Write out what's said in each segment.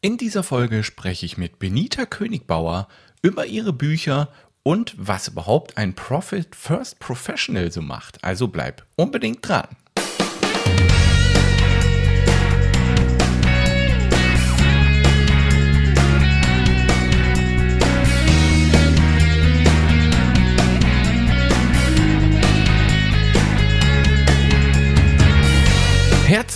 In dieser Folge spreche ich mit Benita Königbauer über ihre Bücher und was überhaupt ein Profit First Professional so macht. Also bleib unbedingt dran.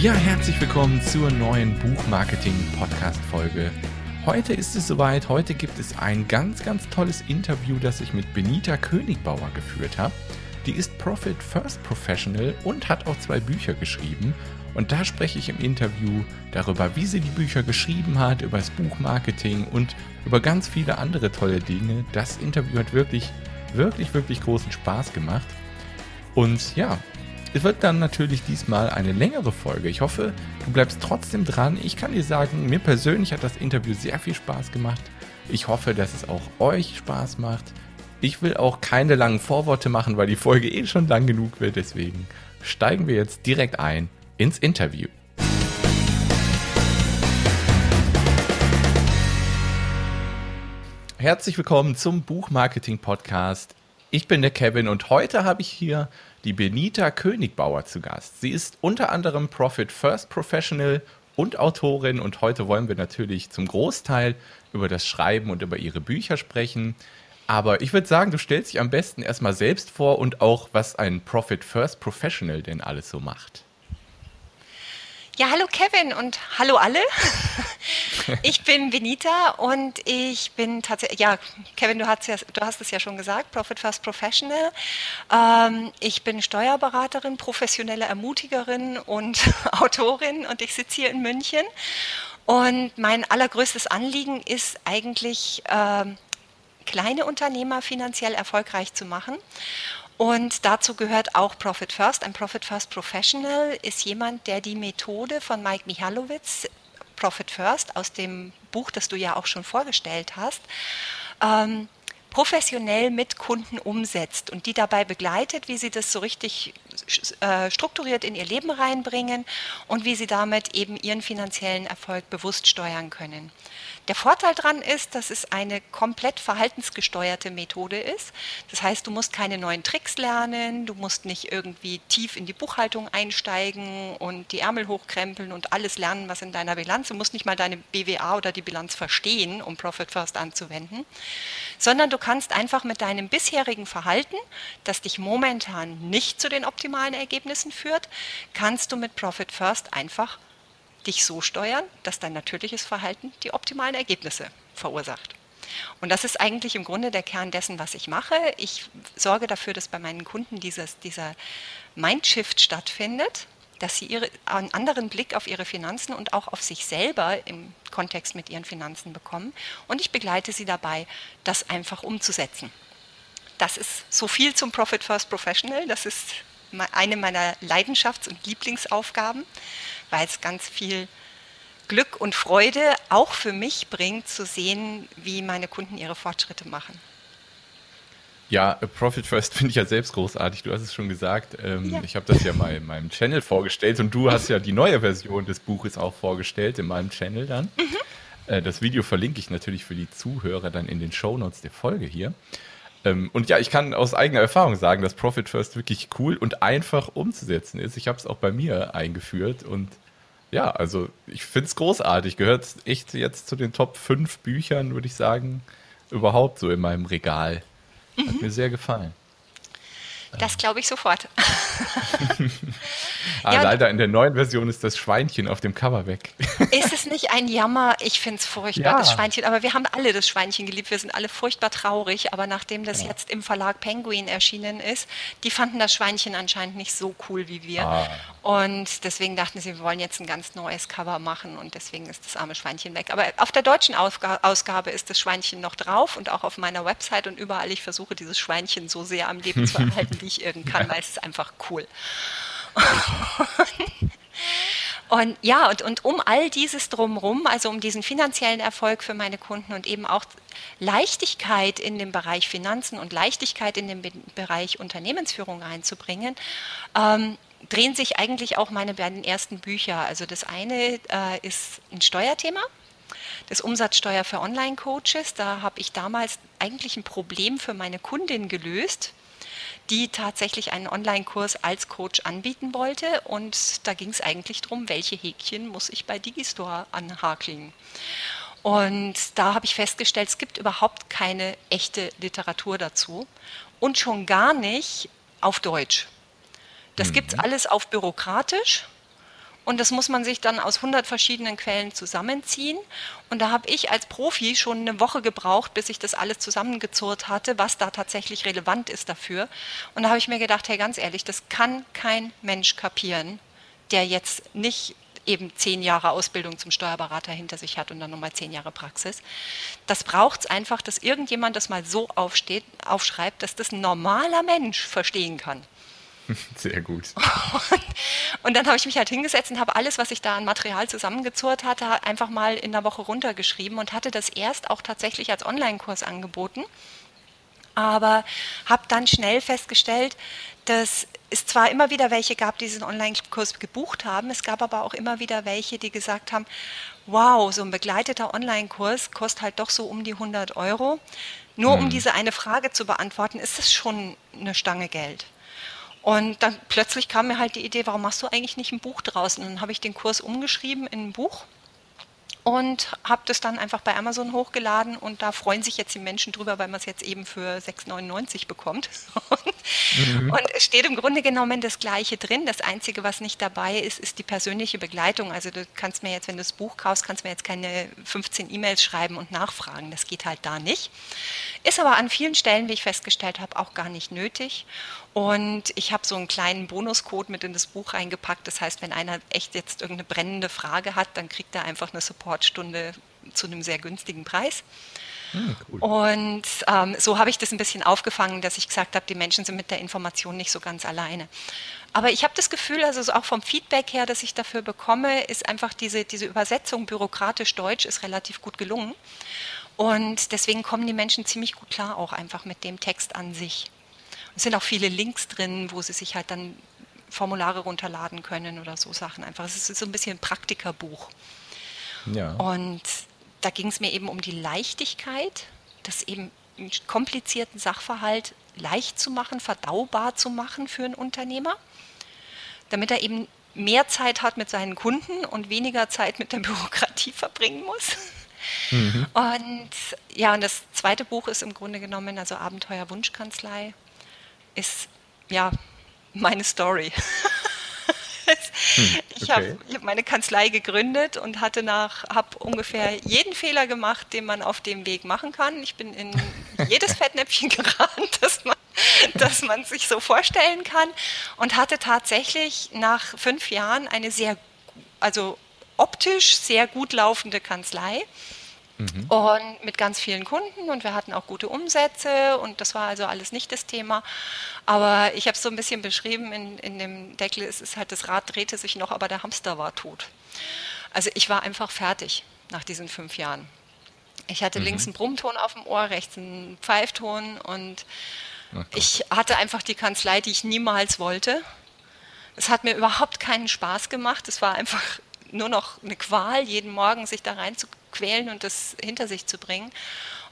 Ja, herzlich willkommen zur neuen Buchmarketing-Podcast-Folge. Heute ist es soweit. Heute gibt es ein ganz, ganz tolles Interview, das ich mit Benita Königbauer geführt habe. Die ist Profit First Professional und hat auch zwei Bücher geschrieben. Und da spreche ich im Interview darüber, wie sie die Bücher geschrieben hat, über das Buchmarketing und über ganz viele andere tolle Dinge. Das Interview hat wirklich, wirklich, wirklich großen Spaß gemacht. Und ja, es wird dann natürlich diesmal eine längere Folge. Ich hoffe, du bleibst trotzdem dran. Ich kann dir sagen, mir persönlich hat das Interview sehr viel Spaß gemacht. Ich hoffe, dass es auch euch Spaß macht. Ich will auch keine langen Vorworte machen, weil die Folge eh schon lang genug wird. Deswegen steigen wir jetzt direkt ein ins Interview. Herzlich willkommen zum Buchmarketing Podcast. Ich bin der Kevin und heute habe ich hier die Benita Königbauer zu Gast. Sie ist unter anderem Profit First Professional und Autorin und heute wollen wir natürlich zum Großteil über das Schreiben und über ihre Bücher sprechen. Aber ich würde sagen, du stellst dich am besten erstmal selbst vor und auch, was ein Profit First Professional denn alles so macht. Ja, hallo Kevin und hallo alle. Ich bin Benita und ich bin tatsächlich, ja, Kevin, du hast, ja, du hast es ja schon gesagt, Profit First Professional. Ähm, ich bin Steuerberaterin, professionelle Ermutigerin und Autorin und ich sitze hier in München. Und mein allergrößtes Anliegen ist eigentlich, ähm, kleine Unternehmer finanziell erfolgreich zu machen. Und dazu gehört auch Profit First. Ein Profit First Professional ist jemand, der die Methode von Mike Michalowitz, Profit First, aus dem Buch, das du ja auch schon vorgestellt hast, ähm, professionell mit Kunden umsetzt und die dabei begleitet, wie sie das so richtig äh, strukturiert in ihr Leben reinbringen und wie sie damit eben ihren finanziellen Erfolg bewusst steuern können. Der Vorteil daran ist, dass es eine komplett verhaltensgesteuerte Methode ist. Das heißt, du musst keine neuen Tricks lernen, du musst nicht irgendwie tief in die Buchhaltung einsteigen und die Ärmel hochkrempeln und alles lernen, was in deiner Bilanz. Du musst nicht mal deine BWA oder die Bilanz verstehen, um Profit First anzuwenden, sondern du kannst einfach mit deinem bisherigen Verhalten, das dich momentan nicht zu den optimalen Ergebnissen führt, kannst du mit Profit First einfach dich so steuern, dass dein natürliches Verhalten die optimalen Ergebnisse verursacht. Und das ist eigentlich im Grunde der Kern dessen, was ich mache. Ich sorge dafür, dass bei meinen Kunden dieses, dieser Mindshift stattfindet, dass sie ihre, einen anderen Blick auf ihre Finanzen und auch auf sich selber im Kontext mit ihren Finanzen bekommen. Und ich begleite sie dabei, das einfach umzusetzen. Das ist so viel zum Profit First Professional. Das ist eine meiner Leidenschafts- und Lieblingsaufgaben weil es ganz viel Glück und Freude auch für mich bringt, zu sehen, wie meine Kunden ihre Fortschritte machen. Ja, Profit First finde ich ja selbst großartig. Du hast es schon gesagt. Ähm, ja. Ich habe das ja mal in meinem Channel vorgestellt und du hast ja die neue Version des Buches auch vorgestellt in meinem Channel dann. Mhm. Äh, das Video verlinke ich natürlich für die Zuhörer dann in den Shownotes der Folge hier. Ähm, und ja, ich kann aus eigener Erfahrung sagen, dass Profit First wirklich cool und einfach umzusetzen ist. Ich habe es auch bei mir eingeführt und ja, also ich finde es großartig. Gehört echt jetzt zu den Top 5 Büchern, würde ich sagen, überhaupt so in meinem Regal. Hat mhm. mir sehr gefallen. Das glaube ich sofort. ah, ja, leider in der neuen Version ist das Schweinchen auf dem Cover weg. ist es nicht ein Jammer? Ich finde es furchtbar, ja. das Schweinchen. Aber wir haben alle das Schweinchen geliebt. Wir sind alle furchtbar traurig. Aber nachdem das ja. jetzt im Verlag Penguin erschienen ist, die fanden das Schweinchen anscheinend nicht so cool wie wir. Ah. Und deswegen dachten sie, wir wollen jetzt ein ganz neues Cover machen. Und deswegen ist das arme Schweinchen weg. Aber auf der deutschen Ausgabe ist das Schweinchen noch drauf und auch auf meiner Website und überall. Ich versuche dieses Schweinchen so sehr am Leben zu erhalten, wie ich irgend kann, weil es ist einfach cool. Und ja, und, und um all dieses drumherum, also um diesen finanziellen Erfolg für meine Kunden und eben auch Leichtigkeit in dem Bereich Finanzen und Leichtigkeit in den Bereich Unternehmensführung einzubringen, ähm, drehen sich eigentlich auch meine beiden ersten Bücher. Also das eine äh, ist ein Steuerthema, das Umsatzsteuer für Online-Coaches. Da habe ich damals eigentlich ein Problem für meine Kundin gelöst die tatsächlich einen Online-Kurs als Coach anbieten wollte. Und da ging es eigentlich darum, welche Häkchen muss ich bei Digistore anhakeln. Und da habe ich festgestellt, es gibt überhaupt keine echte Literatur dazu und schon gar nicht auf Deutsch. Das mhm. gibt es alles auf bürokratisch und das muss man sich dann aus 100 verschiedenen Quellen zusammenziehen. Und da habe ich als Profi schon eine Woche gebraucht, bis ich das alles zusammengezurrt hatte, was da tatsächlich relevant ist dafür. Und da habe ich mir gedacht, hey, ganz ehrlich, das kann kein Mensch kapieren, der jetzt nicht eben zehn Jahre Ausbildung zum Steuerberater hinter sich hat und dann nochmal zehn Jahre Praxis. Das braucht es einfach, dass irgendjemand das mal so aufsteht, aufschreibt, dass das ein normaler Mensch verstehen kann. Sehr gut. Und, und dann habe ich mich halt hingesetzt und habe alles, was ich da an Material zusammengezurrt hatte, einfach mal in der Woche runtergeschrieben und hatte das erst auch tatsächlich als Online-Kurs angeboten. Aber habe dann schnell festgestellt, dass es zwar immer wieder welche gab, die diesen Online-Kurs gebucht haben, es gab aber auch immer wieder welche, die gesagt haben, wow, so ein begleiteter Online-Kurs kostet halt doch so um die 100 Euro. Nur hm. um diese eine Frage zu beantworten, ist es schon eine Stange Geld. Und dann plötzlich kam mir halt die Idee, warum machst du eigentlich nicht ein Buch draußen? Und dann habe ich den Kurs umgeschrieben in ein Buch und habe das dann einfach bei Amazon hochgeladen und da freuen sich jetzt die Menschen drüber, weil man es jetzt eben für 6,99 bekommt. mhm. Und es steht im Grunde genommen das Gleiche drin. Das Einzige, was nicht dabei ist, ist die persönliche Begleitung. Also du kannst mir jetzt, wenn du das Buch kaufst, kannst mir jetzt keine 15 E-Mails schreiben und nachfragen. Das geht halt da nicht. Ist aber an vielen Stellen, wie ich festgestellt habe, auch gar nicht nötig. Und ich habe so einen kleinen Bonuscode mit in das Buch reingepackt. Das heißt, wenn einer echt jetzt irgendeine brennende Frage hat, dann kriegt er einfach eine Supportstunde zu einem sehr günstigen Preis. Hm, cool. Und ähm, so habe ich das ein bisschen aufgefangen, dass ich gesagt habe, die Menschen sind mit der Information nicht so ganz alleine. Aber ich habe das Gefühl, also auch vom Feedback her, das ich dafür bekomme, ist einfach diese, diese Übersetzung bürokratisch Deutsch ist relativ gut gelungen. Und deswegen kommen die Menschen ziemlich gut klar auch einfach mit dem Text an sich. Es sind auch viele Links drin, wo sie sich halt dann Formulare runterladen können oder so Sachen einfach. Es ist so ein bisschen ein Praktikerbuch. Ja. Und da ging es mir eben um die Leichtigkeit, das eben einen komplizierten Sachverhalt leicht zu machen, verdaubar zu machen für einen Unternehmer, damit er eben mehr Zeit hat mit seinen Kunden und weniger Zeit mit der Bürokratie verbringen muss. Mhm. Und ja, und das zweite Buch ist im Grunde genommen also Abenteuer Wunschkanzlei ist ja meine Story. Hm, ich habe hab meine Kanzlei gegründet und hatte nach, habe ungefähr jeden Fehler gemacht, den man auf dem Weg machen kann. Ich bin in jedes Fettnäpfchen gerannt, das man, das man sich so vorstellen kann und hatte tatsächlich nach fünf Jahren eine sehr, also optisch sehr gut laufende Kanzlei Mhm. Und mit ganz vielen Kunden und wir hatten auch gute Umsätze und das war also alles nicht das Thema. Aber ich habe es so ein bisschen beschrieben in, in dem Deckel, es ist halt, das Rad drehte sich noch, aber der Hamster war tot. Also ich war einfach fertig nach diesen fünf Jahren. Ich hatte mhm. links einen Brummton auf dem Ohr, rechts einen Pfeifton und ich hatte einfach die Kanzlei, die ich niemals wollte. Es hat mir überhaupt keinen Spaß gemacht. Es war einfach nur noch eine Qual, jeden Morgen sich da rein zu quälen und das hinter sich zu bringen.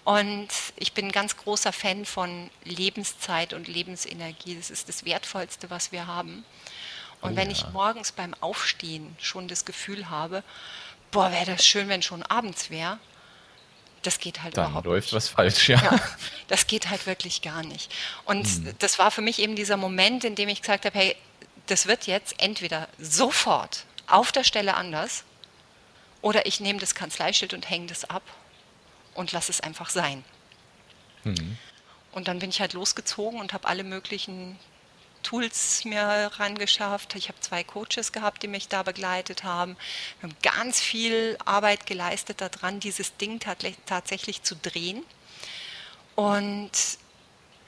Und ich bin ein ganz großer Fan von Lebenszeit und Lebensenergie. Das ist das Wertvollste, was wir haben. Und oh, wenn ja. ich morgens beim Aufstehen schon das Gefühl habe, boah, wäre das schön, wenn schon abends wäre, Das geht halt Dann überhaupt läuft nicht. was falsch, ja. Ja, das geht halt wirklich gar nicht. Und Hm. das war für mich eben dieser Moment, in dem ich gesagt habe, hey, das wird jetzt entweder sofort auf der Stelle anders oder ich nehme das Kanzleischild und hänge das ab und lasse es einfach sein. Hm. Und dann bin ich halt losgezogen und habe alle möglichen Tools mir rangeschafft. Ich habe zwei Coaches gehabt, die mich da begleitet haben. Wir haben ganz viel Arbeit geleistet daran, dieses Ding tatsächlich zu drehen. Und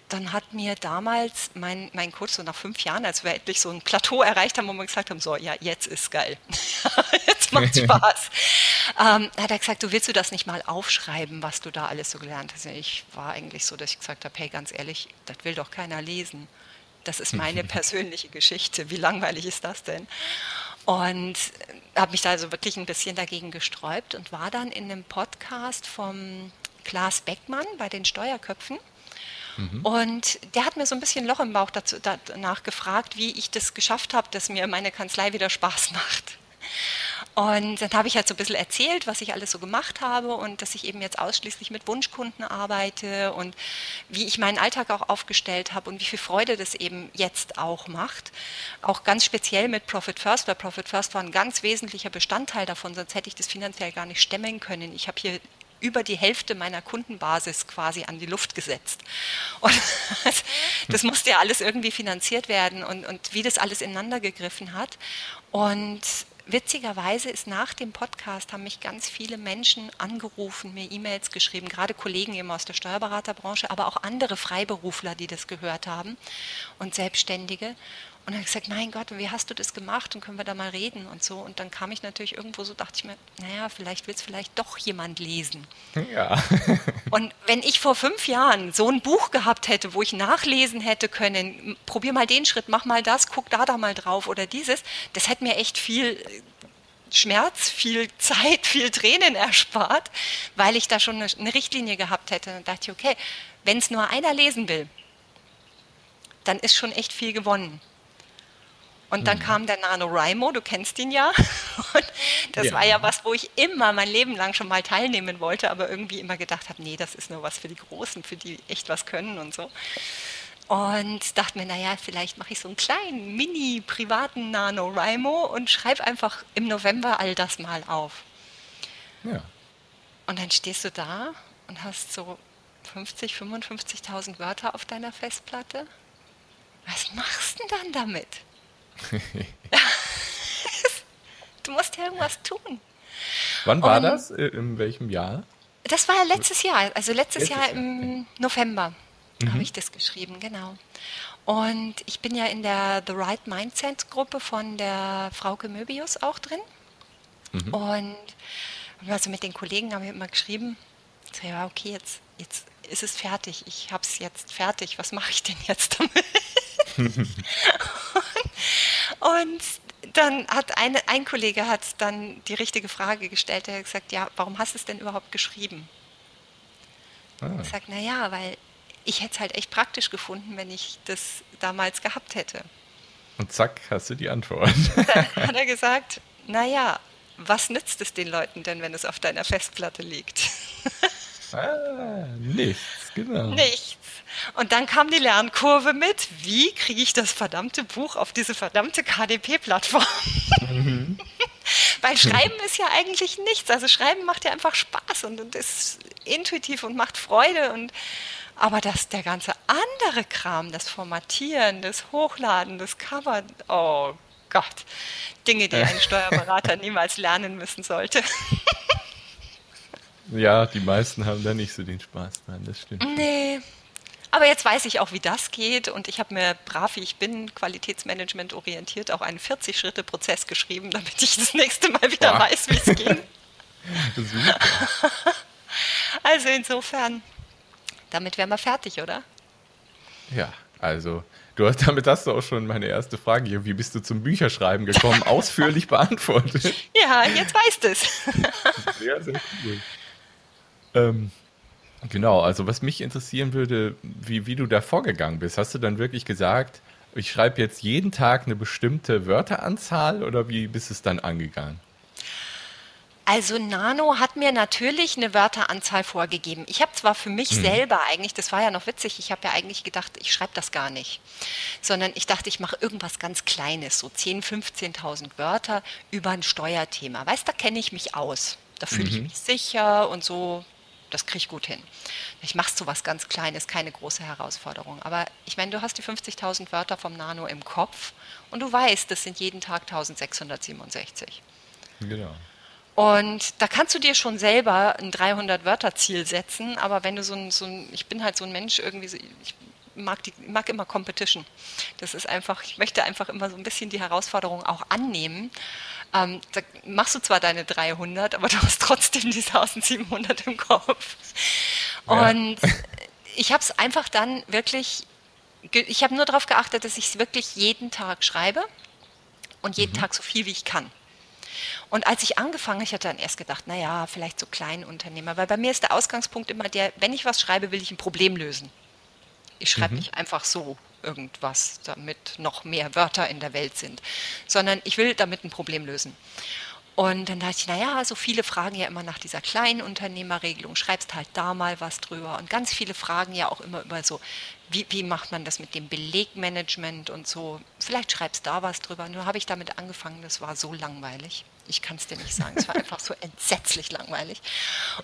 dann hat mir damals mein, mein Coach so nach fünf Jahren, als wir endlich so ein Plateau erreicht haben, wo wir gesagt haben, so, ja, jetzt ist geil. macht Spaß. ähm, hat er gesagt, du willst du das nicht mal aufschreiben, was du da alles so gelernt hast? Ich war eigentlich so, dass ich gesagt habe, hey, ganz ehrlich, das will doch keiner lesen. Das ist meine persönliche Geschichte. Wie langweilig ist das denn? Und habe mich da also wirklich ein bisschen dagegen gesträubt und war dann in einem Podcast vom Klaas Beckmann bei den Steuerköpfen. Und der hat mir so ein bisschen Loch im Bauch dazu, danach gefragt, wie ich das geschafft habe, dass mir meine Kanzlei wieder Spaß macht. Und dann habe ich halt so ein bisschen erzählt, was ich alles so gemacht habe und dass ich eben jetzt ausschließlich mit Wunschkunden arbeite und wie ich meinen Alltag auch aufgestellt habe und wie viel Freude das eben jetzt auch macht. Auch ganz speziell mit Profit First, weil Profit First war ein ganz wesentlicher Bestandteil davon, sonst hätte ich das finanziell gar nicht stemmen können. Ich habe hier über die Hälfte meiner Kundenbasis quasi an die Luft gesetzt. Und das, das musste ja alles irgendwie finanziert werden und, und wie das alles ineinander gegriffen hat. Und witzigerweise ist nach dem Podcast haben mich ganz viele Menschen angerufen, mir E-Mails geschrieben, gerade Kollegen eben aus der Steuerberaterbranche, aber auch andere Freiberufler, die das gehört haben und Selbstständige. Und dann habe ich gesagt, mein Gott, wie hast du das gemacht und können wir da mal reden und so. Und dann kam ich natürlich irgendwo so, dachte ich mir, naja, vielleicht will es vielleicht doch jemand lesen. Ja. Und wenn ich vor fünf Jahren so ein Buch gehabt hätte, wo ich nachlesen hätte können, probier mal den Schritt, mach mal das, guck da da mal drauf oder dieses, das hätte mir echt viel Schmerz, viel Zeit, viel Tränen erspart, weil ich da schon eine, eine Richtlinie gehabt hätte. Und dachte ich, okay, wenn es nur einer lesen will, dann ist schon echt viel gewonnen. Und dann mhm. kam der NaNoWriMo, du kennst ihn ja. Und das ja. war ja was, wo ich immer mein Leben lang schon mal teilnehmen wollte, aber irgendwie immer gedacht habe, nee, das ist nur was für die Großen, für die echt was können und so. Und dachte mir, naja, vielleicht mache ich so einen kleinen, mini privaten NaNoWriMo und schreibe einfach im November all das mal auf. Ja. Und dann stehst du da und hast so 50, 55.000 Wörter auf deiner Festplatte. Was machst du denn dann damit? du musst ja irgendwas tun. Wann war Und das? In welchem Jahr? Das war ja letztes Jahr, also letztes, letztes Jahr im November mhm. habe ich das geschrieben, genau. Und ich bin ja in der The Right Mindset Gruppe von der Frauke Möbius auch drin. Mhm. Und also mit den Kollegen haben wir immer geschrieben, so, ja, okay, jetzt, jetzt ist es fertig. Ich habe es jetzt fertig. Was mache ich denn jetzt damit? und dann hat eine, ein Kollege hat dann die richtige Frage gestellt. Er hat gesagt, ja, warum hast du es denn überhaupt geschrieben? Ah. Ich sage, naja, weil ich hätte es halt echt praktisch gefunden, wenn ich das damals gehabt hätte. Und zack, hast du die Antwort. Dann hat er gesagt, naja, was nützt es den Leuten denn, wenn es auf deiner Festplatte liegt? Ah, nichts, genau. Nichts. Und dann kam die Lernkurve mit, wie kriege ich das verdammte Buch auf diese verdammte KDP-Plattform? Mhm. Weil Schreiben ist ja eigentlich nichts. Also Schreiben macht ja einfach Spaß und, und ist intuitiv und macht Freude. Und, aber das, der ganze andere Kram, das Formatieren, das Hochladen, das Cover, oh Gott, Dinge, die ein Steuerberater niemals lernen müssen sollte. Ja, die meisten haben da nicht so den Spaß dran, das stimmt. Nee. Aber jetzt weiß ich auch, wie das geht und ich habe mir brav, wie ich bin, Qualitätsmanagement orientiert, auch einen 40-Schritte-Prozess geschrieben, damit ich das nächste Mal wieder Boah. weiß, wie es ging. Super. Also insofern, damit wären wir fertig, oder? Ja, also du hast, damit hast du auch schon meine erste Frage hier, wie bist du zum Bücherschreiben gekommen, ausführlich beantwortet. Ja, jetzt weißt du es. Sehr, sehr cool. Ähm, genau, also was mich interessieren würde, wie, wie du da vorgegangen bist. Hast du dann wirklich gesagt, ich schreibe jetzt jeden Tag eine bestimmte Wörteranzahl oder wie bist es dann angegangen? Also Nano hat mir natürlich eine Wörteranzahl vorgegeben. Ich habe zwar für mich mhm. selber eigentlich, das war ja noch witzig, ich habe ja eigentlich gedacht, ich schreibe das gar nicht, sondern ich dachte, ich mache irgendwas ganz Kleines, so 10.000, 15.000 Wörter über ein Steuerthema. Weißt, da kenne ich mich aus, da fühle mhm. ich mich sicher und so, das kriege ich gut hin. Ich mache so was ganz Kleines, keine große Herausforderung. Aber ich meine, du hast die 50.000 Wörter vom Nano im Kopf und du weißt, das sind jeden Tag 1667. Genau. Und da kannst du dir schon selber ein 300-Wörter-Ziel setzen, aber wenn du so ein, so ein, ich bin halt so ein Mensch irgendwie, ich mag, die, mag immer Competition. Das ist einfach, ich möchte einfach immer so ein bisschen die Herausforderung auch annehmen. Ähm, da machst du zwar deine 300, aber du hast trotzdem die 1700 im Kopf. Ja. Und ich habe es einfach dann wirklich, ich habe nur darauf geachtet, dass ich es wirklich jeden Tag schreibe und jeden mhm. Tag so viel wie ich kann. Und als ich angefangen, ich hatte dann erst gedacht, naja, vielleicht so Kleinunternehmer, weil bei mir ist der Ausgangspunkt immer der, wenn ich was schreibe, will ich ein Problem lösen. Ich schreibe mhm. nicht einfach so irgendwas, damit noch mehr Wörter in der Welt sind, sondern ich will damit ein Problem lösen. Und dann dachte ich, naja, so viele fragen ja immer nach dieser Kleinunternehmerregelung, schreibst halt da mal was drüber. Und ganz viele fragen ja auch immer über so, wie, wie macht man das mit dem Belegmanagement und so. Vielleicht schreibst da was drüber. Nur habe ich damit angefangen, das war so langweilig. Ich kann es dir nicht sagen, es war einfach so entsetzlich langweilig.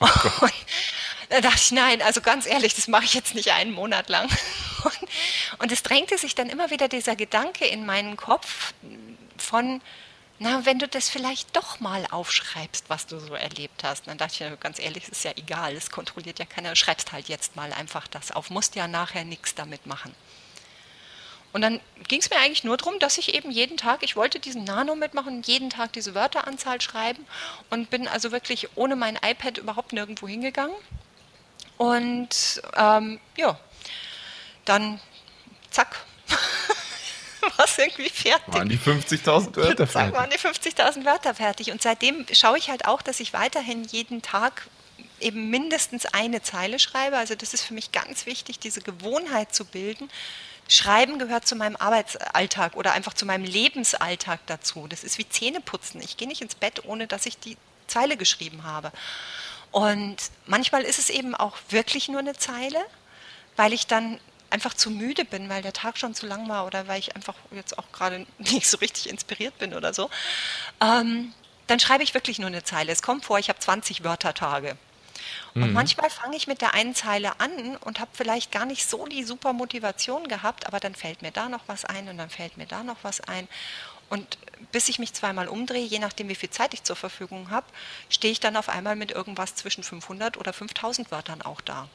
Oh und da dachte ich, nein, also ganz ehrlich, das mache ich jetzt nicht einen Monat lang. Und, und es drängte sich dann immer wieder dieser Gedanke in meinen Kopf von, na, wenn du das vielleicht doch mal aufschreibst, was du so erlebt hast. Dann dachte ich, ganz ehrlich, ist ja egal, es kontrolliert ja keiner, schreibst halt jetzt mal einfach das auf, musst ja nachher nichts damit machen. Und dann ging es mir eigentlich nur darum, dass ich eben jeden Tag, ich wollte diesen Nano mitmachen, jeden Tag diese Wörteranzahl schreiben und bin also wirklich ohne mein iPad überhaupt nirgendwo hingegangen. Und ähm, ja, dann zack, es irgendwie fertig. Waren die 50.000 Wörter fertig? Waren die 50.000 Wörter fertig. Und seitdem schaue ich halt auch, dass ich weiterhin jeden Tag eben mindestens eine Zeile schreibe. Also das ist für mich ganz wichtig, diese Gewohnheit zu bilden. Schreiben gehört zu meinem Arbeitsalltag oder einfach zu meinem Lebensalltag dazu. Das ist wie Zähneputzen. Ich gehe nicht ins Bett, ohne dass ich die Zeile geschrieben habe. Und manchmal ist es eben auch wirklich nur eine Zeile, weil ich dann einfach zu müde bin, weil der Tag schon zu lang war oder weil ich einfach jetzt auch gerade nicht so richtig inspiriert bin oder so, ähm, dann schreibe ich wirklich nur eine Zeile. Es kommt vor, ich habe 20 Wörtertage. Und mhm. manchmal fange ich mit der einen Zeile an und habe vielleicht gar nicht so die super Motivation gehabt, aber dann fällt mir da noch was ein und dann fällt mir da noch was ein. Und bis ich mich zweimal umdrehe, je nachdem, wie viel Zeit ich zur Verfügung habe, stehe ich dann auf einmal mit irgendwas zwischen 500 oder 5000 Wörtern auch da.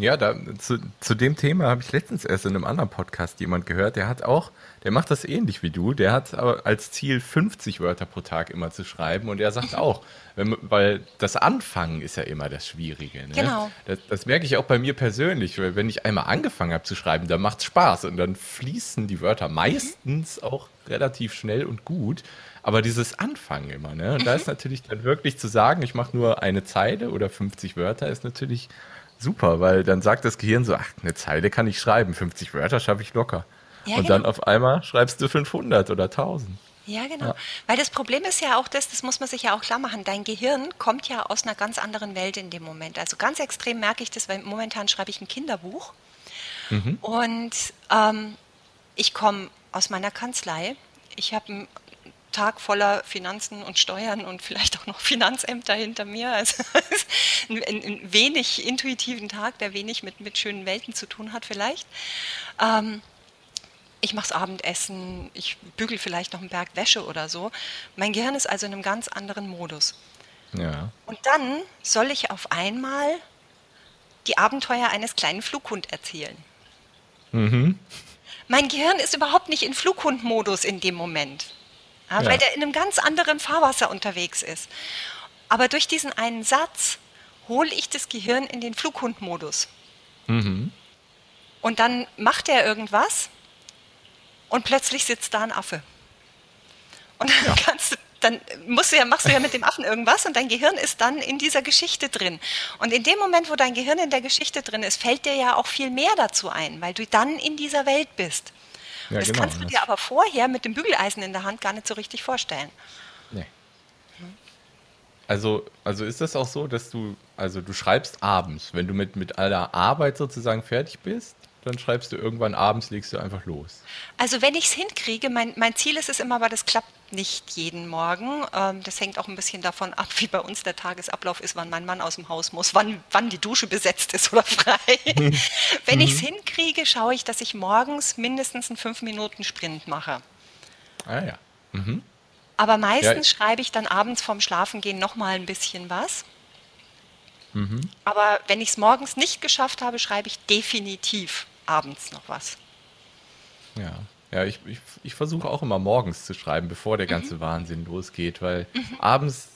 Ja, da, zu, zu dem Thema habe ich letztens erst in einem anderen Podcast jemand gehört, der hat auch, der macht das ähnlich wie du, der hat aber als Ziel 50 Wörter pro Tag immer zu schreiben und er sagt auch, wenn, weil das Anfangen ist ja immer das Schwierige. Ne? Genau. Das, das, merke ich auch bei mir persönlich, weil wenn ich einmal angefangen habe zu schreiben, dann macht es Spaß und dann fließen die Wörter meistens auch relativ schnell und gut. Aber dieses Anfangen immer, ne? Und da ist natürlich dann wirklich zu sagen, ich mache nur eine Zeile oder 50 Wörter, ist natürlich super, weil dann sagt das Gehirn so, ach, eine Zeile kann ich schreiben, 50 Wörter schaffe ich locker. Ja, und genau. dann auf einmal schreibst du 500 oder 1000. Ja, genau. Ja. Weil das Problem ist ja auch das, das muss man sich ja auch klar machen, dein Gehirn kommt ja aus einer ganz anderen Welt in dem Moment. Also ganz extrem merke ich das, weil momentan schreibe ich ein Kinderbuch mhm. und ähm, ich komme aus meiner Kanzlei. Ich habe ein Tag voller Finanzen und Steuern und vielleicht auch noch Finanzämter hinter mir. Also ein, ein wenig intuitiven Tag, der wenig mit, mit schönen Welten zu tun hat vielleicht. Ähm, ich mache das Abendessen, ich bügel vielleicht noch einen Berg Wäsche oder so. Mein Gehirn ist also in einem ganz anderen Modus. Ja. Und dann soll ich auf einmal die Abenteuer eines kleinen Flughunds erzählen. Mhm. Mein Gehirn ist überhaupt nicht in Flughundmodus in dem Moment ja, weil der in einem ganz anderen Fahrwasser unterwegs ist. Aber durch diesen einen Satz hole ich das Gehirn in den Flughundmodus. Mhm. Und dann macht er irgendwas und plötzlich sitzt da ein Affe. Und dann ja. kannst du dann musst du ja, machst du ja mit dem Affen irgendwas und dein Gehirn ist dann in dieser Geschichte drin. Und in dem Moment, wo dein Gehirn in der Geschichte drin ist, fällt dir ja auch viel mehr dazu ein, weil du dann in dieser Welt bist. Ja, das genau, kannst du dir aber vorher mit dem Bügeleisen in der Hand gar nicht so richtig vorstellen. Nee. Also, also ist das auch so, dass du, also du schreibst abends, wenn du mit, mit aller Arbeit sozusagen fertig bist, dann schreibst du irgendwann abends, legst du einfach los. Also wenn ich es hinkriege, mein, mein Ziel ist es immer, aber das klappt nicht jeden Morgen. Ähm, das hängt auch ein bisschen davon ab, wie bei uns der Tagesablauf ist, wann mein Mann aus dem Haus muss, wann, wann die Dusche besetzt ist oder frei. wenn mhm. ich es hinkriege, schaue ich, dass ich morgens mindestens einen 5-Minuten-Sprint mache. Ah ja. Mhm. Aber meistens ja. schreibe ich dann abends vorm Schlafengehen noch mal ein bisschen was. Mhm. Aber wenn ich es morgens nicht geschafft habe, schreibe ich definitiv abends noch was. Ja, ja ich, ich, ich versuche auch immer morgens zu schreiben, bevor der ganze mhm. Wahnsinn losgeht, weil mhm. abends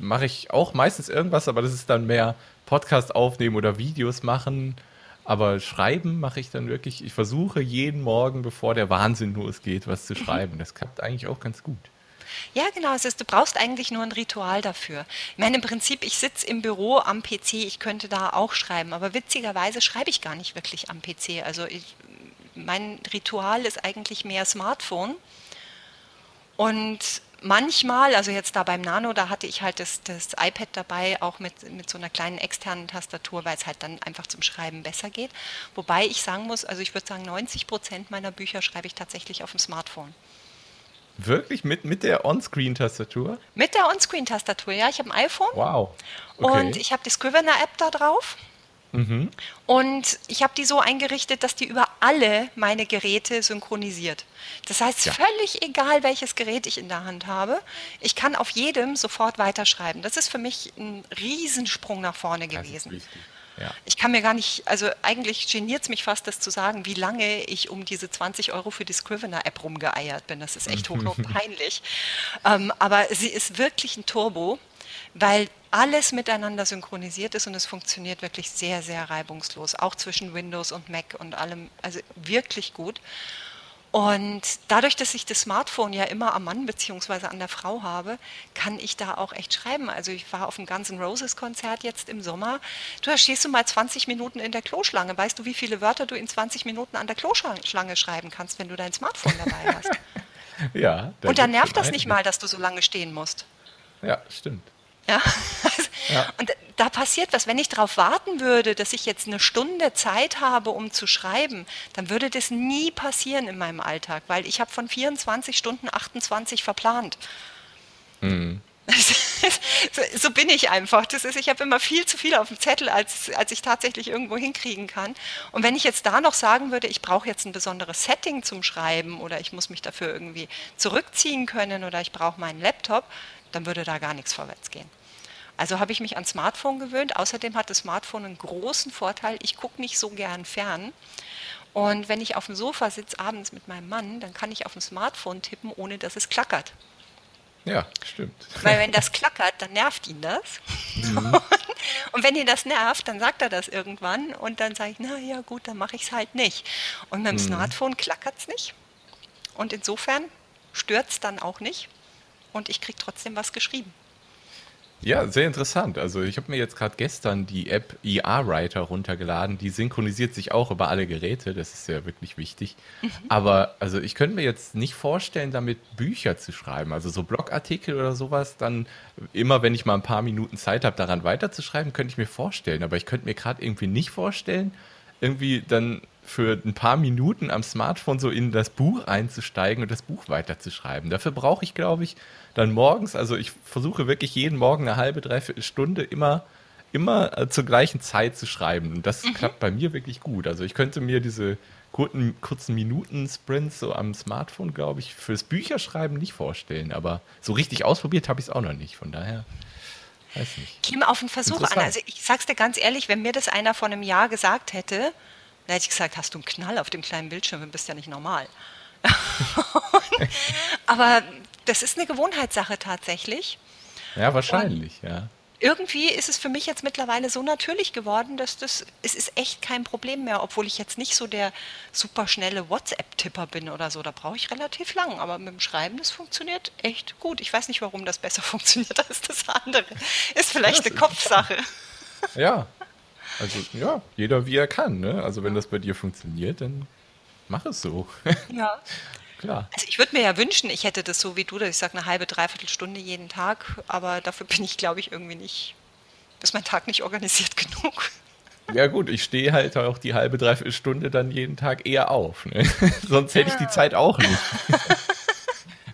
mache ich auch meistens irgendwas, aber das ist dann mehr Podcast aufnehmen oder Videos machen. Aber schreiben mache ich dann wirklich, ich versuche jeden Morgen, bevor der Wahnsinn losgeht, was zu mhm. schreiben. Das klappt eigentlich auch ganz gut. Ja, genau. Es ist, du brauchst eigentlich nur ein Ritual dafür. Ich meine, im Prinzip, ich sitze im Büro am PC, ich könnte da auch schreiben, aber witzigerweise schreibe ich gar nicht wirklich am PC. Also ich, mein Ritual ist eigentlich mehr Smartphone. Und manchmal, also jetzt da beim Nano, da hatte ich halt das, das iPad dabei, auch mit, mit so einer kleinen externen Tastatur, weil es halt dann einfach zum Schreiben besser geht. Wobei ich sagen muss, also ich würde sagen, 90 Prozent meiner Bücher schreibe ich tatsächlich auf dem Smartphone. Wirklich? Mit, mit der On-Screen-Tastatur? Mit der On-Screen-Tastatur, ja. Ich habe ein iPhone. Wow. Okay. Und ich habe die Scrivener-App da drauf. Mhm. Und ich habe die so eingerichtet, dass die über alle meine Geräte synchronisiert. Das heißt, ja. völlig egal, welches Gerät ich in der Hand habe, ich kann auf jedem sofort weiterschreiben. Das ist für mich ein Riesensprung nach vorne gewesen. Das ist wichtig. Ja. Ich kann mir gar nicht, also eigentlich geniert es mich fast, das zu sagen, wie lange ich um diese 20 Euro für die Scrivener-App rumgeeiert bin. Das ist echt hoch peinlich. ähm, aber sie ist wirklich ein Turbo, weil alles miteinander synchronisiert ist und es funktioniert wirklich sehr, sehr reibungslos, auch zwischen Windows und Mac und allem, also wirklich gut. Und dadurch, dass ich das Smartphone ja immer am Mann bzw. an der Frau habe, kann ich da auch echt schreiben. Also ich war auf dem Guns N' Roses Konzert jetzt im Sommer. Du, da stehst du mal 20 Minuten in der Kloschlange. Weißt du, wie viele Wörter du in 20 Minuten an der Kloschlange schreiben kannst, wenn du dein Smartphone dabei hast? ja. Und dann nervt das nicht mal, dass du so lange stehen musst. Ja, stimmt. Ja? ja. Und da passiert was. Wenn ich darauf warten würde, dass ich jetzt eine Stunde Zeit habe, um zu schreiben, dann würde das nie passieren in meinem Alltag, weil ich habe von 24 Stunden 28 verplant. Mhm. so, bin ich einfach. Das ist, ich habe immer viel zu viel auf dem Zettel, als, als ich tatsächlich irgendwo hinkriegen kann. Und wenn ich jetzt da noch sagen würde, ich brauche jetzt ein besonderes Setting zum Schreiben oder ich muss mich dafür irgendwie zurückziehen können oder ich brauche meinen Laptop, dann würde da gar nichts vorwärts gehen. Also habe ich mich ans Smartphone gewöhnt. Außerdem hat das Smartphone einen großen Vorteil, ich gucke nicht so gern fern. Und wenn ich auf dem Sofa sitze abends mit meinem Mann, dann kann ich auf dem Smartphone tippen, ohne dass es klackert. Ja, stimmt. Weil wenn das klackert, dann nervt ihn das. Mhm. Und wenn ihn das nervt, dann sagt er das irgendwann und dann sage ich, na ja gut, dann mache ich es halt nicht. Und mit dem mhm. Smartphone klackert es nicht. Und insofern stört es dann auch nicht und ich kriege trotzdem was geschrieben. Ja, sehr interessant. Also ich habe mir jetzt gerade gestern die App ER Writer runtergeladen. Die synchronisiert sich auch über alle Geräte. Das ist ja wirklich wichtig. Mhm. Aber also ich könnte mir jetzt nicht vorstellen, damit Bücher zu schreiben. Also so Blogartikel oder sowas. Dann immer, wenn ich mal ein paar Minuten Zeit habe, daran weiterzuschreiben, könnte ich mir vorstellen. Aber ich könnte mir gerade irgendwie nicht vorstellen, irgendwie dann für ein paar Minuten am Smartphone so in das Buch einzusteigen und das Buch weiterzuschreiben. Dafür brauche ich, glaube ich, dann morgens, also ich versuche wirklich jeden Morgen eine halbe, dreiviertel Stunde immer, immer äh, zur gleichen Zeit zu schreiben. Und das mhm. klappt bei mir wirklich gut. Also ich könnte mir diese kurzen, kurzen Minuten-Sprints so am Smartphone, glaube ich, fürs Bücherschreiben nicht vorstellen. Aber so richtig ausprobiert habe ich es auch noch nicht. Von daher. Weiß nicht. Kim auf den Versuch an. Also ich sag's dir ganz ehrlich, wenn mir das einer vor einem Jahr gesagt hätte, dann hätte ich gesagt, hast du einen Knall auf dem kleinen Bildschirm, du bist ja nicht normal. Aber das ist eine Gewohnheitssache tatsächlich. Ja, wahrscheinlich, Und ja. Irgendwie ist es für mich jetzt mittlerweile so natürlich geworden, dass das, es ist echt kein Problem mehr, obwohl ich jetzt nicht so der superschnelle WhatsApp-Tipper bin oder so. Da brauche ich relativ lang. Aber mit dem Schreiben, das funktioniert echt gut. Ich weiß nicht, warum das besser funktioniert als das andere. Ist vielleicht ja, eine Kopfsache. Ja, also ja, jeder wie er kann. Ne? Also wenn das bei dir funktioniert, dann mach es so. Ja. klar. Also ich würde mir ja wünschen, ich hätte das so wie du, dass ich sage eine halbe, dreiviertel Stunde jeden Tag, aber dafür bin ich, glaube ich, irgendwie nicht, ist mein Tag nicht organisiert genug. Ja gut, ich stehe halt auch die halbe, dreiviertel Stunde dann jeden Tag eher auf. Ne? Sonst hätte ich die Zeit auch nicht.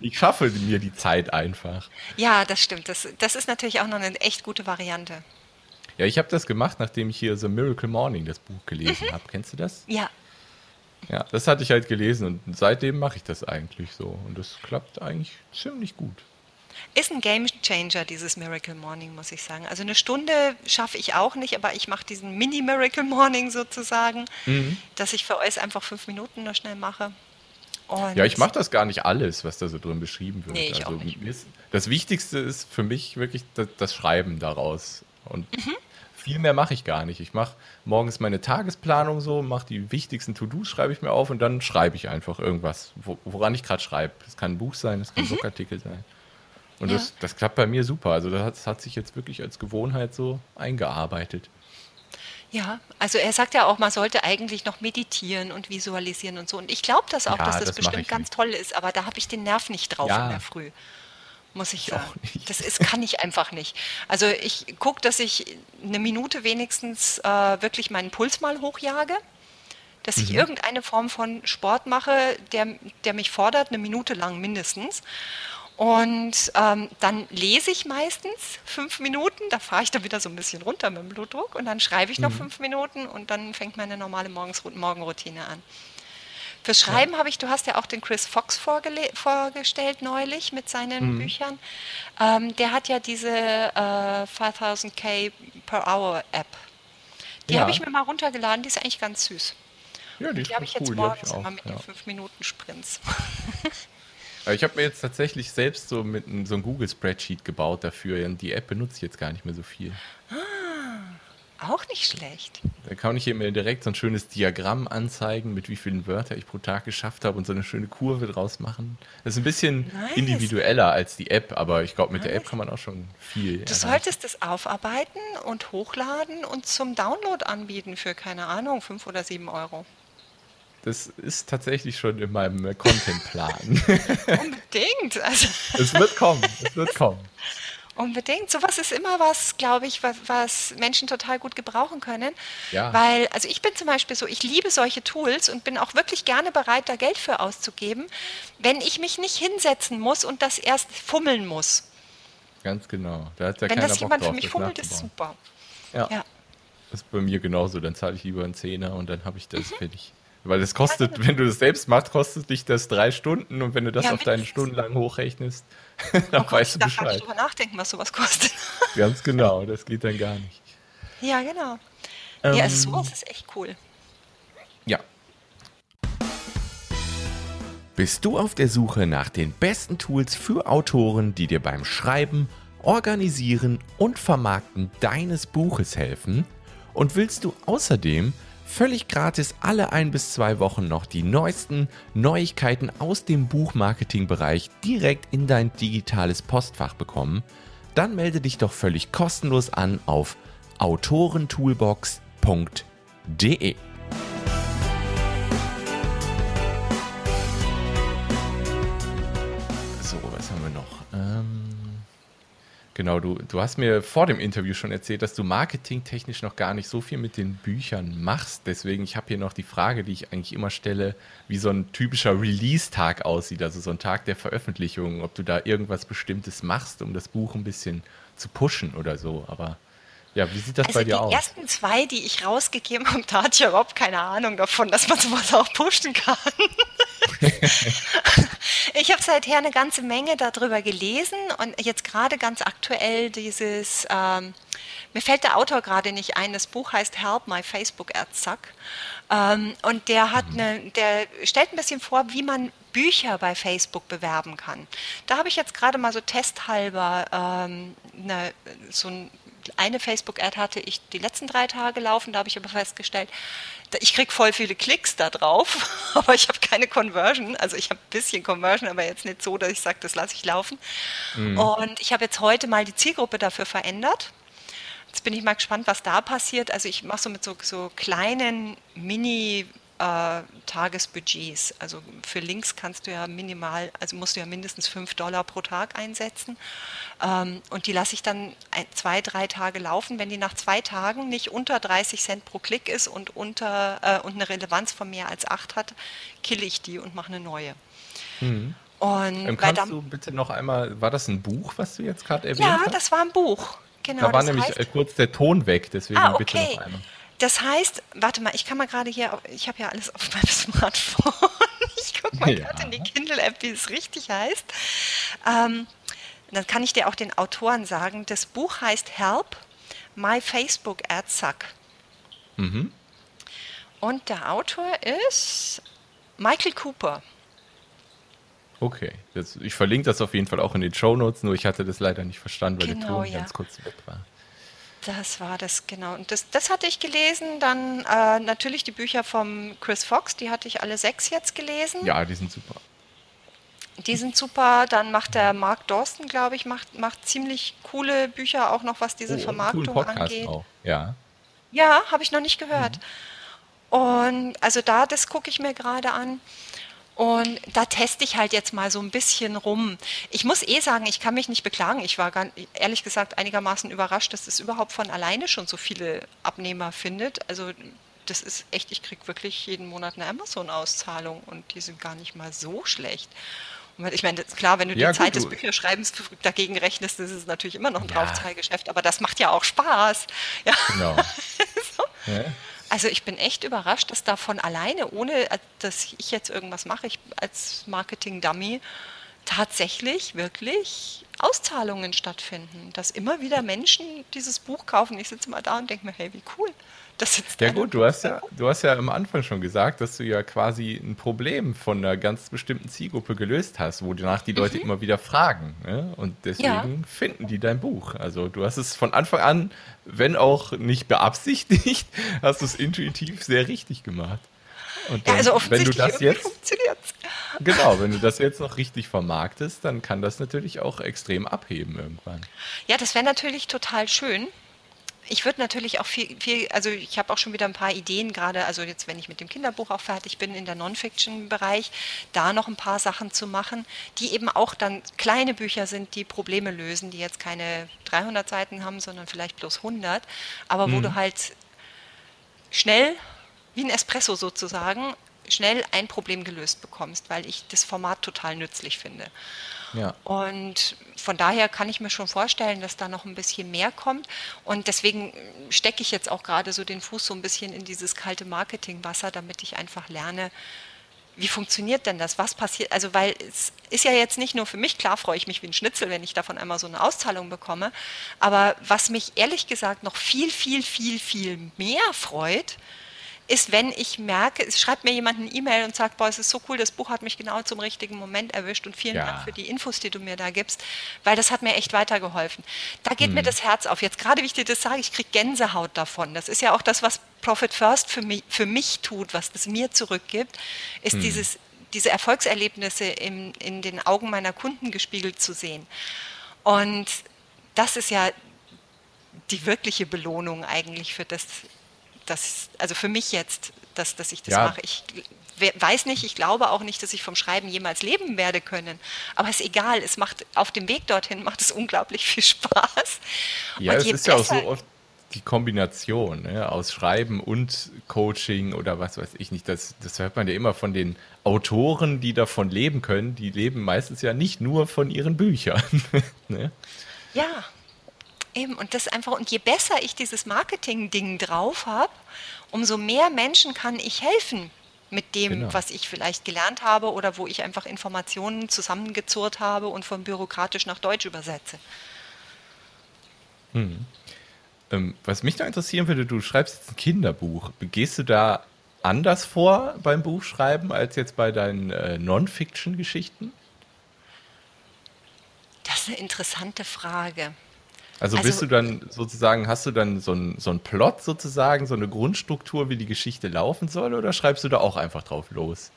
ich schaffe mir die Zeit einfach. Ja, das stimmt. Das, das ist natürlich auch noch eine echt gute Variante. Ja, ich habe das gemacht, nachdem ich hier The Miracle Morning, das Buch gelesen habe. Kennst du das? Ja. Ja, das hatte ich halt gelesen und seitdem mache ich das eigentlich so. Und das klappt eigentlich ziemlich gut. Ist ein Game Changer, dieses Miracle Morning, muss ich sagen. Also eine Stunde schaffe ich auch nicht, aber ich mache diesen Mini-Miracle Morning sozusagen, mhm. dass ich für euch einfach fünf Minuten nur schnell mache. Und ja, ich mache das gar nicht alles, was da so drin beschrieben wird. Nee, ich also, auch nicht. Das Wichtigste ist für mich wirklich das, das Schreiben daraus. Und mhm. Viel mehr mache ich gar nicht. Ich mache morgens meine Tagesplanung so, mache die wichtigsten To-Dos, schreibe ich mir auf und dann schreibe ich einfach irgendwas, woran ich gerade schreibe. Es kann ein Buch sein, es kann ein mhm. Blogartikel sein. Und ja. das, das klappt bei mir super. Also das hat sich jetzt wirklich als Gewohnheit so eingearbeitet. Ja, also er sagt ja auch, man sollte eigentlich noch meditieren und visualisieren und so. Und ich glaube das auch, ja, dass das, das bestimmt ganz toll ist, aber da habe ich den Nerv nicht drauf ja. in der Früh. Muss ich, ich sagen. Das ist, kann ich einfach nicht. Also ich gucke, dass ich eine Minute wenigstens äh, wirklich meinen Puls mal hochjage. Dass mhm. ich irgendeine Form von Sport mache, der, der mich fordert, eine Minute lang mindestens. Und ähm, dann lese ich meistens fünf Minuten, da fahre ich dann wieder so ein bisschen runter mit dem Blutdruck und dann schreibe ich noch mhm. fünf Minuten und dann fängt meine normale Morgens Morgenroutine an. Fürs Schreiben ja. habe ich, du hast ja auch den Chris Fox vorgestellt neulich mit seinen mhm. Büchern. Ähm, der hat ja diese äh, 5000k per Hour App. Die ja. habe ich mir mal runtergeladen, die ist eigentlich ganz süß. Ja, die, die habe ich jetzt cool, morgens immer mit ja. den 5 Minuten Sprints. Ich habe mir jetzt tatsächlich selbst so mit so einem Google-Spreadsheet gebaut dafür. Und die App benutze ich jetzt gar nicht mehr so viel. Ah, auch nicht schlecht. Da kann ich hier mir direkt so ein schönes Diagramm anzeigen, mit wie vielen Wörtern ich pro Tag geschafft habe und so eine schöne Kurve draus machen. Das ist ein bisschen nice. individueller als die App, aber ich glaube, mit nice. der App kann man auch schon viel. Du erreichen. solltest es aufarbeiten und hochladen und zum Download anbieten für, keine Ahnung, fünf oder sieben Euro. Das ist tatsächlich schon in meinem Contentplan. Unbedingt. Also. Es wird kommen, es wird kommen. Unbedingt. Sowas ist immer was, glaube ich, was, was, Menschen total gut gebrauchen können. Ja. Weil, also ich bin zum Beispiel so, ich liebe solche Tools und bin auch wirklich gerne bereit, da Geld für auszugeben, wenn ich mich nicht hinsetzen muss und das erst fummeln muss. Ganz genau. Da hat ja wenn das jemand für mich fummelt, ist super. Ja. ja. Das ist bei mir genauso. Dann zahle ich lieber einen Zehner und dann habe ich das mhm. fertig. Weil das kostet, wenn du das selbst machst, kostet dich das drei Stunden und wenn du das ja, auf deine Stunden lang hochrechnest, dann oh weißt du Bescheid. Da kann ich drüber nachdenken, was sowas kostet. Ganz genau, das geht dann gar nicht. Ja, genau. Ähm, ja, also sowas ist echt cool. Ja. Bist du auf der Suche nach den besten Tools für Autoren, die dir beim Schreiben, Organisieren und Vermarkten deines Buches helfen? Und willst du außerdem völlig gratis alle ein bis zwei Wochen noch die neuesten Neuigkeiten aus dem Buchmarketing-Bereich direkt in dein digitales Postfach bekommen, dann melde dich doch völlig kostenlos an auf autorentoolbox.de. Genau, du, du hast mir vor dem Interview schon erzählt, dass du marketingtechnisch noch gar nicht so viel mit den Büchern machst. Deswegen, ich habe hier noch die Frage, die ich eigentlich immer stelle, wie so ein typischer Release-Tag aussieht, also so ein Tag der Veröffentlichung, ob du da irgendwas Bestimmtes machst, um das Buch ein bisschen zu pushen oder so. Aber ja, wie sieht das also bei dir aus? Die ersten zwei, die ich rausgegeben habe, da hatte ich überhaupt keine Ahnung davon, dass man sowas auch pushen kann. ich habe seither eine ganze Menge darüber gelesen und jetzt gerade ganz aktuell dieses, ähm, mir fällt der Autor gerade nicht ein, das Buch heißt Help My Facebook Suck. Ähm, und der hat mhm. eine, der stellt ein bisschen vor, wie man Bücher bei Facebook bewerben kann. Da habe ich jetzt gerade mal so testhalber ähm, eine, so ein eine Facebook-Ad hatte ich die letzten drei Tage laufen, da habe ich aber festgestellt, ich kriege voll viele Klicks da drauf, aber ich habe keine Conversion. Also ich habe ein bisschen Conversion, aber jetzt nicht so, dass ich sage, das lasse ich laufen. Mhm. Und ich habe jetzt heute mal die Zielgruppe dafür verändert. Jetzt bin ich mal gespannt, was da passiert. Also ich mache so mit so, so kleinen Mini- äh, Tagesbudgets. Also für Links kannst du ja minimal, also musst du ja mindestens 5 Dollar pro Tag einsetzen. Ähm, und die lasse ich dann ein, zwei, drei Tage laufen. Wenn die nach zwei Tagen nicht unter 30 Cent pro Klick ist und, unter, äh, und eine Relevanz von mehr als 8 hat, kille ich die und mache eine neue. Mhm. Und ähm, kannst du bitte noch einmal, war das ein Buch, was du jetzt gerade erwähnt ja, hast? Ja, das war ein Buch. Genau, da war nämlich heißt, äh, kurz der Ton weg, deswegen ah, okay. bitte noch einmal. Das heißt, warte mal, ich kann mal gerade hier, ich habe ja alles auf meinem Smartphone. ich gucke mal ja. gerade in die Kindle-App, wie es richtig heißt. Ähm, dann kann ich dir auch den Autoren sagen. Das Buch heißt Help, My Facebook Ad Suck. Mhm. Und der Autor ist Michael Cooper. Okay, das, ich verlinke das auf jeden Fall auch in den Show Notes, nur ich hatte das leider nicht verstanden, weil genau, der Ton ja. ganz kurz weg war. Das war das, genau. Und das, das hatte ich gelesen. Dann äh, natürlich die Bücher von Chris Fox, die hatte ich alle sechs jetzt gelesen. Ja, die sind super. Die sind super. Dann macht der Mark Dawson, glaube ich, macht, macht ziemlich coole Bücher auch noch, was diese oh, Vermarktung angeht. Auch. Ja. Ja, habe ich noch nicht gehört. Mhm. Und also da, das gucke ich mir gerade an. Und da teste ich halt jetzt mal so ein bisschen rum. Ich muss eh sagen, ich kann mich nicht beklagen. Ich war ganz, ehrlich gesagt einigermaßen überrascht, dass es überhaupt von alleine schon so viele Abnehmer findet. Also das ist echt, ich kriege wirklich jeden Monat eine Amazon-Auszahlung und die sind gar nicht mal so schlecht. Und ich meine, klar, wenn du ja, die gut, Zeit des Bücherschreibens dagegen rechnest, ist natürlich immer noch ein ja. Draufzahlgeschäft, aber das macht ja auch Spaß. Ja. Genau. so. ja. Also ich bin echt überrascht, dass da von alleine, ohne äh, dass ich jetzt irgendwas mache, ich als Marketing-Dummy, tatsächlich wirklich Auszahlungen stattfinden. Dass immer wieder Menschen dieses Buch kaufen. Ich sitze mal da und denke mir, hey, wie cool. Das jetzt ja gut, du hast ja, du hast ja am Anfang schon gesagt, dass du ja quasi ein Problem von einer ganz bestimmten Zielgruppe gelöst hast, wo danach die Leute mhm. immer wieder fragen. Ne? Und deswegen ja. finden die dein Buch. Also du hast es von Anfang an, wenn auch nicht beabsichtigt, hast du es intuitiv sehr richtig gemacht. Und dann, ja, also offensichtlich wenn du das jetzt, Genau, wenn du das jetzt noch richtig vermarktest, dann kann das natürlich auch extrem abheben irgendwann. Ja, das wäre natürlich total schön ich würde natürlich auch viel, viel also ich habe auch schon wieder ein paar Ideen, gerade, also jetzt, wenn ich mit dem Kinderbuch auch fertig bin, in der Non-Fiction-Bereich, da noch ein paar Sachen zu machen, die eben auch dann kleine Bücher sind, die Probleme lösen, die jetzt keine 300 Seiten haben, sondern vielleicht bloß 100, aber mhm. wo du halt schnell, wie ein Espresso sozusagen, schnell ein Problem gelöst bekommst, weil ich das Format total nützlich finde. Ja. Und von daher kann ich mir schon vorstellen, dass da noch ein bisschen mehr kommt. Und deswegen stecke ich jetzt auch gerade so den Fuß so ein bisschen in dieses kalte Marketingwasser, damit ich einfach lerne, wie funktioniert denn das? Was passiert? Also, weil es ist ja jetzt nicht nur für mich, klar freue ich mich wie ein Schnitzel, wenn ich davon einmal so eine Auszahlung bekomme. Aber was mich ehrlich gesagt noch viel, viel, viel, viel mehr freut, ist, wenn ich merke, es schreibt mir jemand eine E-Mail und sagt, boah, es ist so cool, das Buch hat mich genau zum richtigen Moment erwischt und vielen ja. Dank für die Infos, die du mir da gibst, weil das hat mir echt weitergeholfen. Da geht mhm. mir das Herz auf. Jetzt gerade, wie ich dir das sage, ich kriege Gänsehaut davon. Das ist ja auch das, was Profit First für mich, für mich tut, was das mir zurückgibt, ist mhm. dieses, diese Erfolgserlebnisse in, in den Augen meiner Kunden gespiegelt zu sehen. Und das ist ja die wirkliche Belohnung eigentlich für das, das, also für mich jetzt, dass, dass ich das ja. mache. Ich weiß nicht, ich glaube auch nicht, dass ich vom Schreiben jemals leben werde können. Aber es ist egal, es macht auf dem Weg dorthin macht es unglaublich viel Spaß. Ja, es ist ja auch so oft die Kombination ne, aus Schreiben und Coaching oder was weiß ich nicht. Das, das hört man ja immer von den Autoren, die davon leben können. Die leben meistens ja nicht nur von ihren Büchern. ne? Ja, Eben, und das einfach, und je besser ich dieses Marketing-Ding drauf habe, umso mehr Menschen kann ich helfen mit dem, genau. was ich vielleicht gelernt habe oder wo ich einfach Informationen zusammengezurrt habe und von bürokratisch nach Deutsch übersetze. Hm. Ähm, was mich da interessieren würde, du schreibst jetzt ein Kinderbuch. Gehst du da anders vor beim Buchschreiben als jetzt bei deinen äh, Non-Fiction-Geschichten? Das ist eine interessante Frage. Also, also, bist du dann sozusagen, hast du dann so einen so Plot sozusagen, so eine Grundstruktur, wie die Geschichte laufen soll, oder schreibst du da auch einfach drauf los?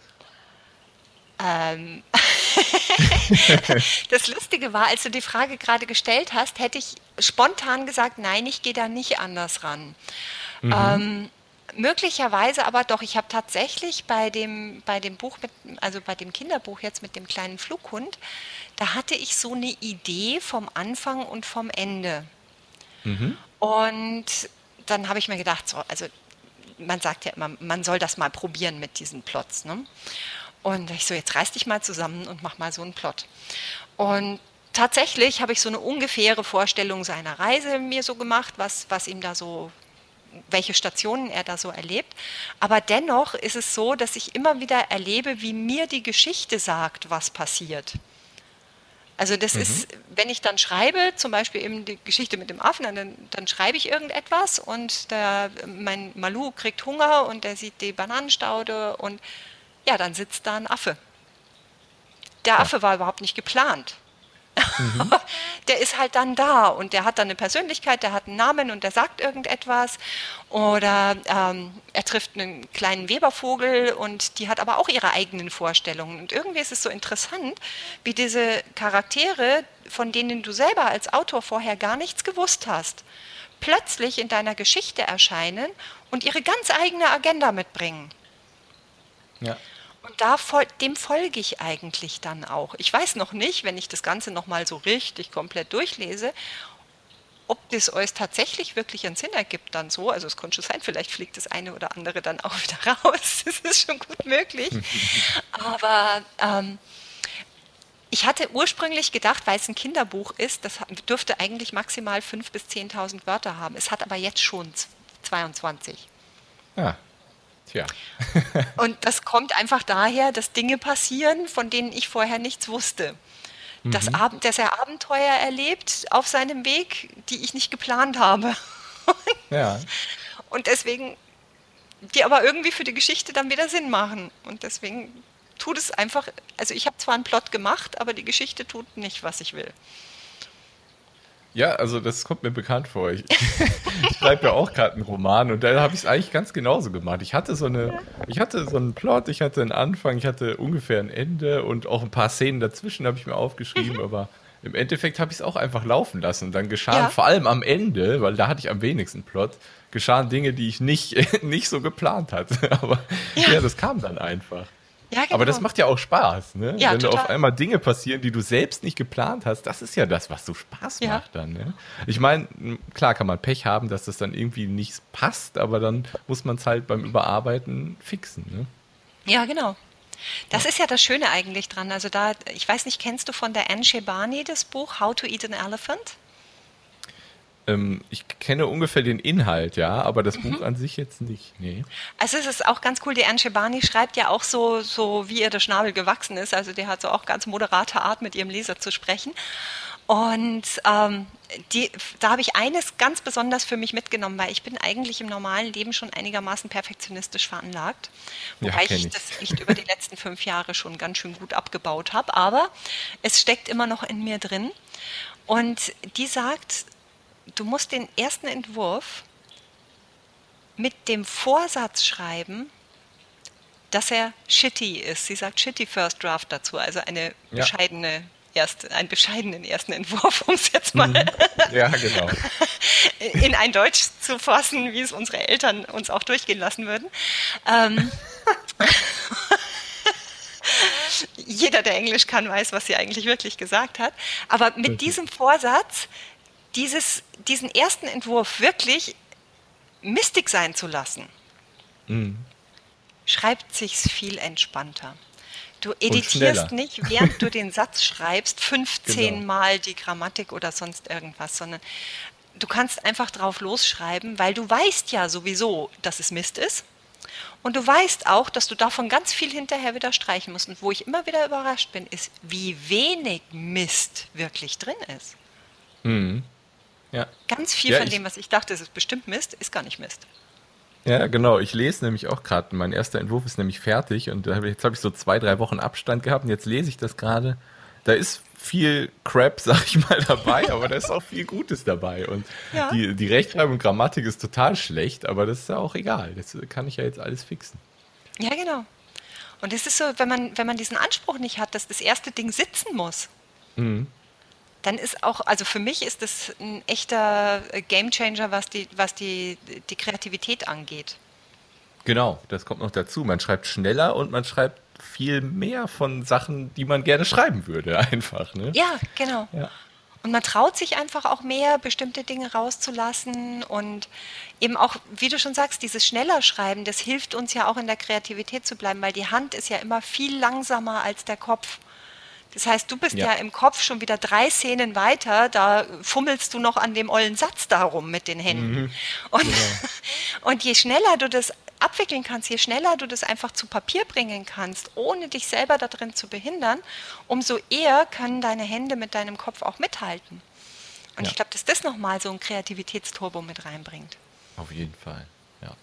Ähm. das Lustige war, als du die Frage gerade gestellt hast, hätte ich spontan gesagt, nein, ich gehe da nicht anders ran. Mhm. Ähm, möglicherweise aber doch. Ich habe tatsächlich bei dem, bei dem Buch, mit, also bei dem Kinderbuch jetzt mit dem kleinen Flughund, da hatte ich so eine Idee vom Anfang und vom Ende. Mhm. Und dann habe ich mir gedacht, so, also man sagt ja immer, man soll das mal probieren mit diesen Plots. Ne? Und ich so, jetzt reiß dich mal zusammen und mach mal so einen Plot. Und tatsächlich habe ich so eine ungefähre Vorstellung seiner Reise mir so gemacht, was, was ihm da so, welche Stationen er da so erlebt. Aber dennoch ist es so, dass ich immer wieder erlebe, wie mir die Geschichte sagt, was passiert. Also das mhm. ist, wenn ich dann schreibe, zum Beispiel eben die Geschichte mit dem Affen, dann, dann schreibe ich irgendetwas und der, mein Malu kriegt Hunger und der sieht die Bananenstaude und ja, dann sitzt da ein Affe. Der Affe war überhaupt nicht geplant. Mhm. der ist halt dann da und der hat dann eine Persönlichkeit, der hat einen Namen und der sagt irgendetwas. Oder ähm, er trifft einen kleinen Webervogel und die hat aber auch ihre eigenen Vorstellungen. Und irgendwie ist es so interessant, wie diese Charaktere, von denen du selber als Autor vorher gar nichts gewusst hast, plötzlich in deiner Geschichte erscheinen und ihre ganz eigene Agenda mitbringen. Ja. Und da, dem folge ich eigentlich dann auch. Ich weiß noch nicht, wenn ich das Ganze nochmal so richtig komplett durchlese, ob das euch tatsächlich wirklich einen Sinn ergibt dann so. Also es könnte schon sein, vielleicht fliegt das eine oder andere dann auch wieder raus. Das ist schon gut möglich. Aber ähm, ich hatte ursprünglich gedacht, weil es ein Kinderbuch ist, das dürfte eigentlich maximal 5.000 bis 10.000 Wörter haben. Es hat aber jetzt schon 22. Ja. Tja. und das kommt einfach daher, dass Dinge passieren, von denen ich vorher nichts wusste. Mhm. Dass, dass er Abenteuer erlebt auf seinem Weg, die ich nicht geplant habe. ja. Und deswegen, die aber irgendwie für die Geschichte dann wieder Sinn machen. Und deswegen tut es einfach, also ich habe zwar einen Plot gemacht, aber die Geschichte tut nicht, was ich will. Ja, also das kommt mir bekannt vor. Ich, ich schreibe ja auch gerade einen Roman und da habe ich es eigentlich ganz genauso gemacht. Ich hatte so eine, ich hatte so einen Plot, ich hatte einen Anfang, ich hatte ungefähr ein Ende und auch ein paar Szenen dazwischen habe ich mir aufgeschrieben, mhm. aber im Endeffekt habe ich es auch einfach laufen lassen. Und dann geschahen ja. vor allem am Ende, weil da hatte ich am wenigsten Plot, geschahen Dinge, die ich nicht, nicht so geplant hatte. Aber ja. ja, das kam dann einfach. Ja, genau. Aber das macht ja auch Spaß, ne? Ja, Wenn total. auf einmal Dinge passieren, die du selbst nicht geplant hast, das ist ja das, was so Spaß ja. macht dann. Ne? Ich meine, klar kann man Pech haben, dass das dann irgendwie nicht passt, aber dann muss man es halt beim Überarbeiten fixen. Ne? Ja, genau. Das ist ja das Schöne eigentlich dran. Also da, ich weiß nicht, kennst du von der Anne Shebani das Buch How to Eat an Elephant? Ähm, ich kenne ungefähr den Inhalt, ja, aber das mhm. Buch an sich jetzt nicht. Nee. Also es ist auch ganz cool, die Anne Shebani schreibt ja auch so, so, wie ihr der Schnabel gewachsen ist. Also die hat so auch ganz moderate Art, mit ihrem Leser zu sprechen. Und ähm, die, da habe ich eines ganz besonders für mich mitgenommen, weil ich bin eigentlich im normalen Leben schon einigermaßen perfektionistisch veranlagt. Wobei ja, ich, ich das echt über die letzten fünf Jahre schon ganz schön gut abgebaut habe. Aber es steckt immer noch in mir drin. Und die sagt, du musst den ersten Entwurf mit dem Vorsatz schreiben, dass er shitty ist. Sie sagt shitty First Draft dazu, also eine ja. bescheidene erst, einen bescheidenen ersten Entwurf, um es jetzt mal mhm. ja, genau. in ein Deutsch zu fassen, wie es unsere Eltern uns auch durchgehen lassen würden. Ähm, jeder, der Englisch kann, weiß, was sie eigentlich wirklich gesagt hat. Aber mit diesem Vorsatz dieses, diesen ersten Entwurf wirklich mistig sein zu lassen, mhm. schreibt sich's viel entspannter. Du editierst nicht, während du den Satz schreibst, 15 genau. Mal die Grammatik oder sonst irgendwas, sondern du kannst einfach drauf losschreiben, weil du weißt ja sowieso, dass es Mist ist. Und du weißt auch, dass du davon ganz viel hinterher wieder streichen musst. Und wo ich immer wieder überrascht bin, ist, wie wenig Mist wirklich drin ist. Mhm. Ja. Ganz viel ja, von dem, was ich dachte, es ist bestimmt Mist, ist gar nicht Mist. Ja, genau. Ich lese nämlich auch gerade, mein erster Entwurf ist nämlich fertig und jetzt habe ich so zwei, drei Wochen Abstand gehabt und jetzt lese ich das gerade. Da ist viel Crap, sag ich mal, dabei, aber da ist auch viel Gutes dabei. Und ja. die, die Rechtschreibung und Grammatik ist total schlecht, aber das ist ja auch egal. Das kann ich ja jetzt alles fixen. Ja, genau. Und es ist so, wenn man, wenn man diesen Anspruch nicht hat, dass das erste Ding sitzen muss, mhm dann ist auch, also für mich ist das ein echter Gamechanger, was die, was die, die Kreativität angeht. Genau, das kommt noch dazu. Man schreibt schneller und man schreibt viel mehr von Sachen, die man gerne schreiben würde, einfach. Ne? Ja, genau. Ja. Und man traut sich einfach auch mehr, bestimmte Dinge rauszulassen und eben auch, wie du schon sagst, dieses schneller Schreiben, das hilft uns ja auch in der Kreativität zu bleiben, weil die Hand ist ja immer viel langsamer als der Kopf. Das heißt, du bist ja. ja, im Kopf schon wieder drei Szenen weiter, da fummelst du noch an dem ollen Satz darum mit den Händen. Mhm. Und, ja. und je schneller du das abwickeln kannst, je schneller du das einfach zu Papier bringen kannst, ohne dich selber darin zu behindern, umso eher können deine Hände mit deinem Kopf auch mithalten. Und ja. ich glaube, dass das nochmal so ein Kreativitätsturbo mit reinbringt. Auf jeden Fall, ja.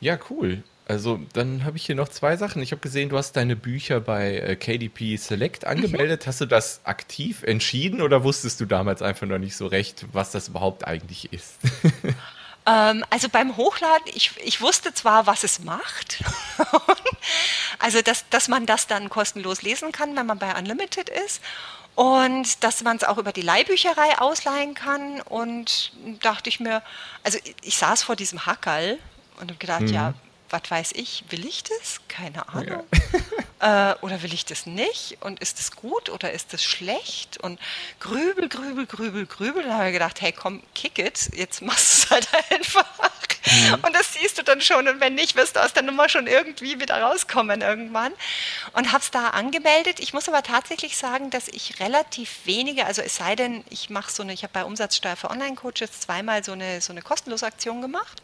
Ja, cool. Also, dann habe ich hier noch zwei Sachen. Ich habe gesehen, du hast deine Bücher bei äh, KDP Select angemeldet. Mhm. Hast du das aktiv entschieden oder wusstest du damals einfach noch nicht so recht, was das überhaupt eigentlich ist? Ähm, also beim Hochladen, ich, ich wusste zwar, was es macht. also, dass, dass man das dann kostenlos lesen kann, wenn man bei Unlimited ist. Und dass man es auch über die Leihbücherei ausleihen kann. Und dachte ich mir, also ich saß vor diesem Hackerl und habe gedacht, mhm. ja, was weiß ich, will ich das? Keine Ahnung. Ja. äh, oder will ich das nicht? Und ist das gut oder ist das schlecht? Und grübel, grübel, grübel, grübel. Dann habe ich gedacht, hey, komm, kick it, jetzt machst du es halt einfach. Mhm. Und das siehst du dann schon. Und wenn nicht, wirst du aus der Nummer schon irgendwie wieder rauskommen irgendwann. Und habe es da angemeldet. Ich muss aber tatsächlich sagen, dass ich relativ wenige, also es sei denn, ich mache so eine, ich habe bei Umsatzsteuer für Online-Coaches zweimal so eine, so eine kostenlose Aktion gemacht.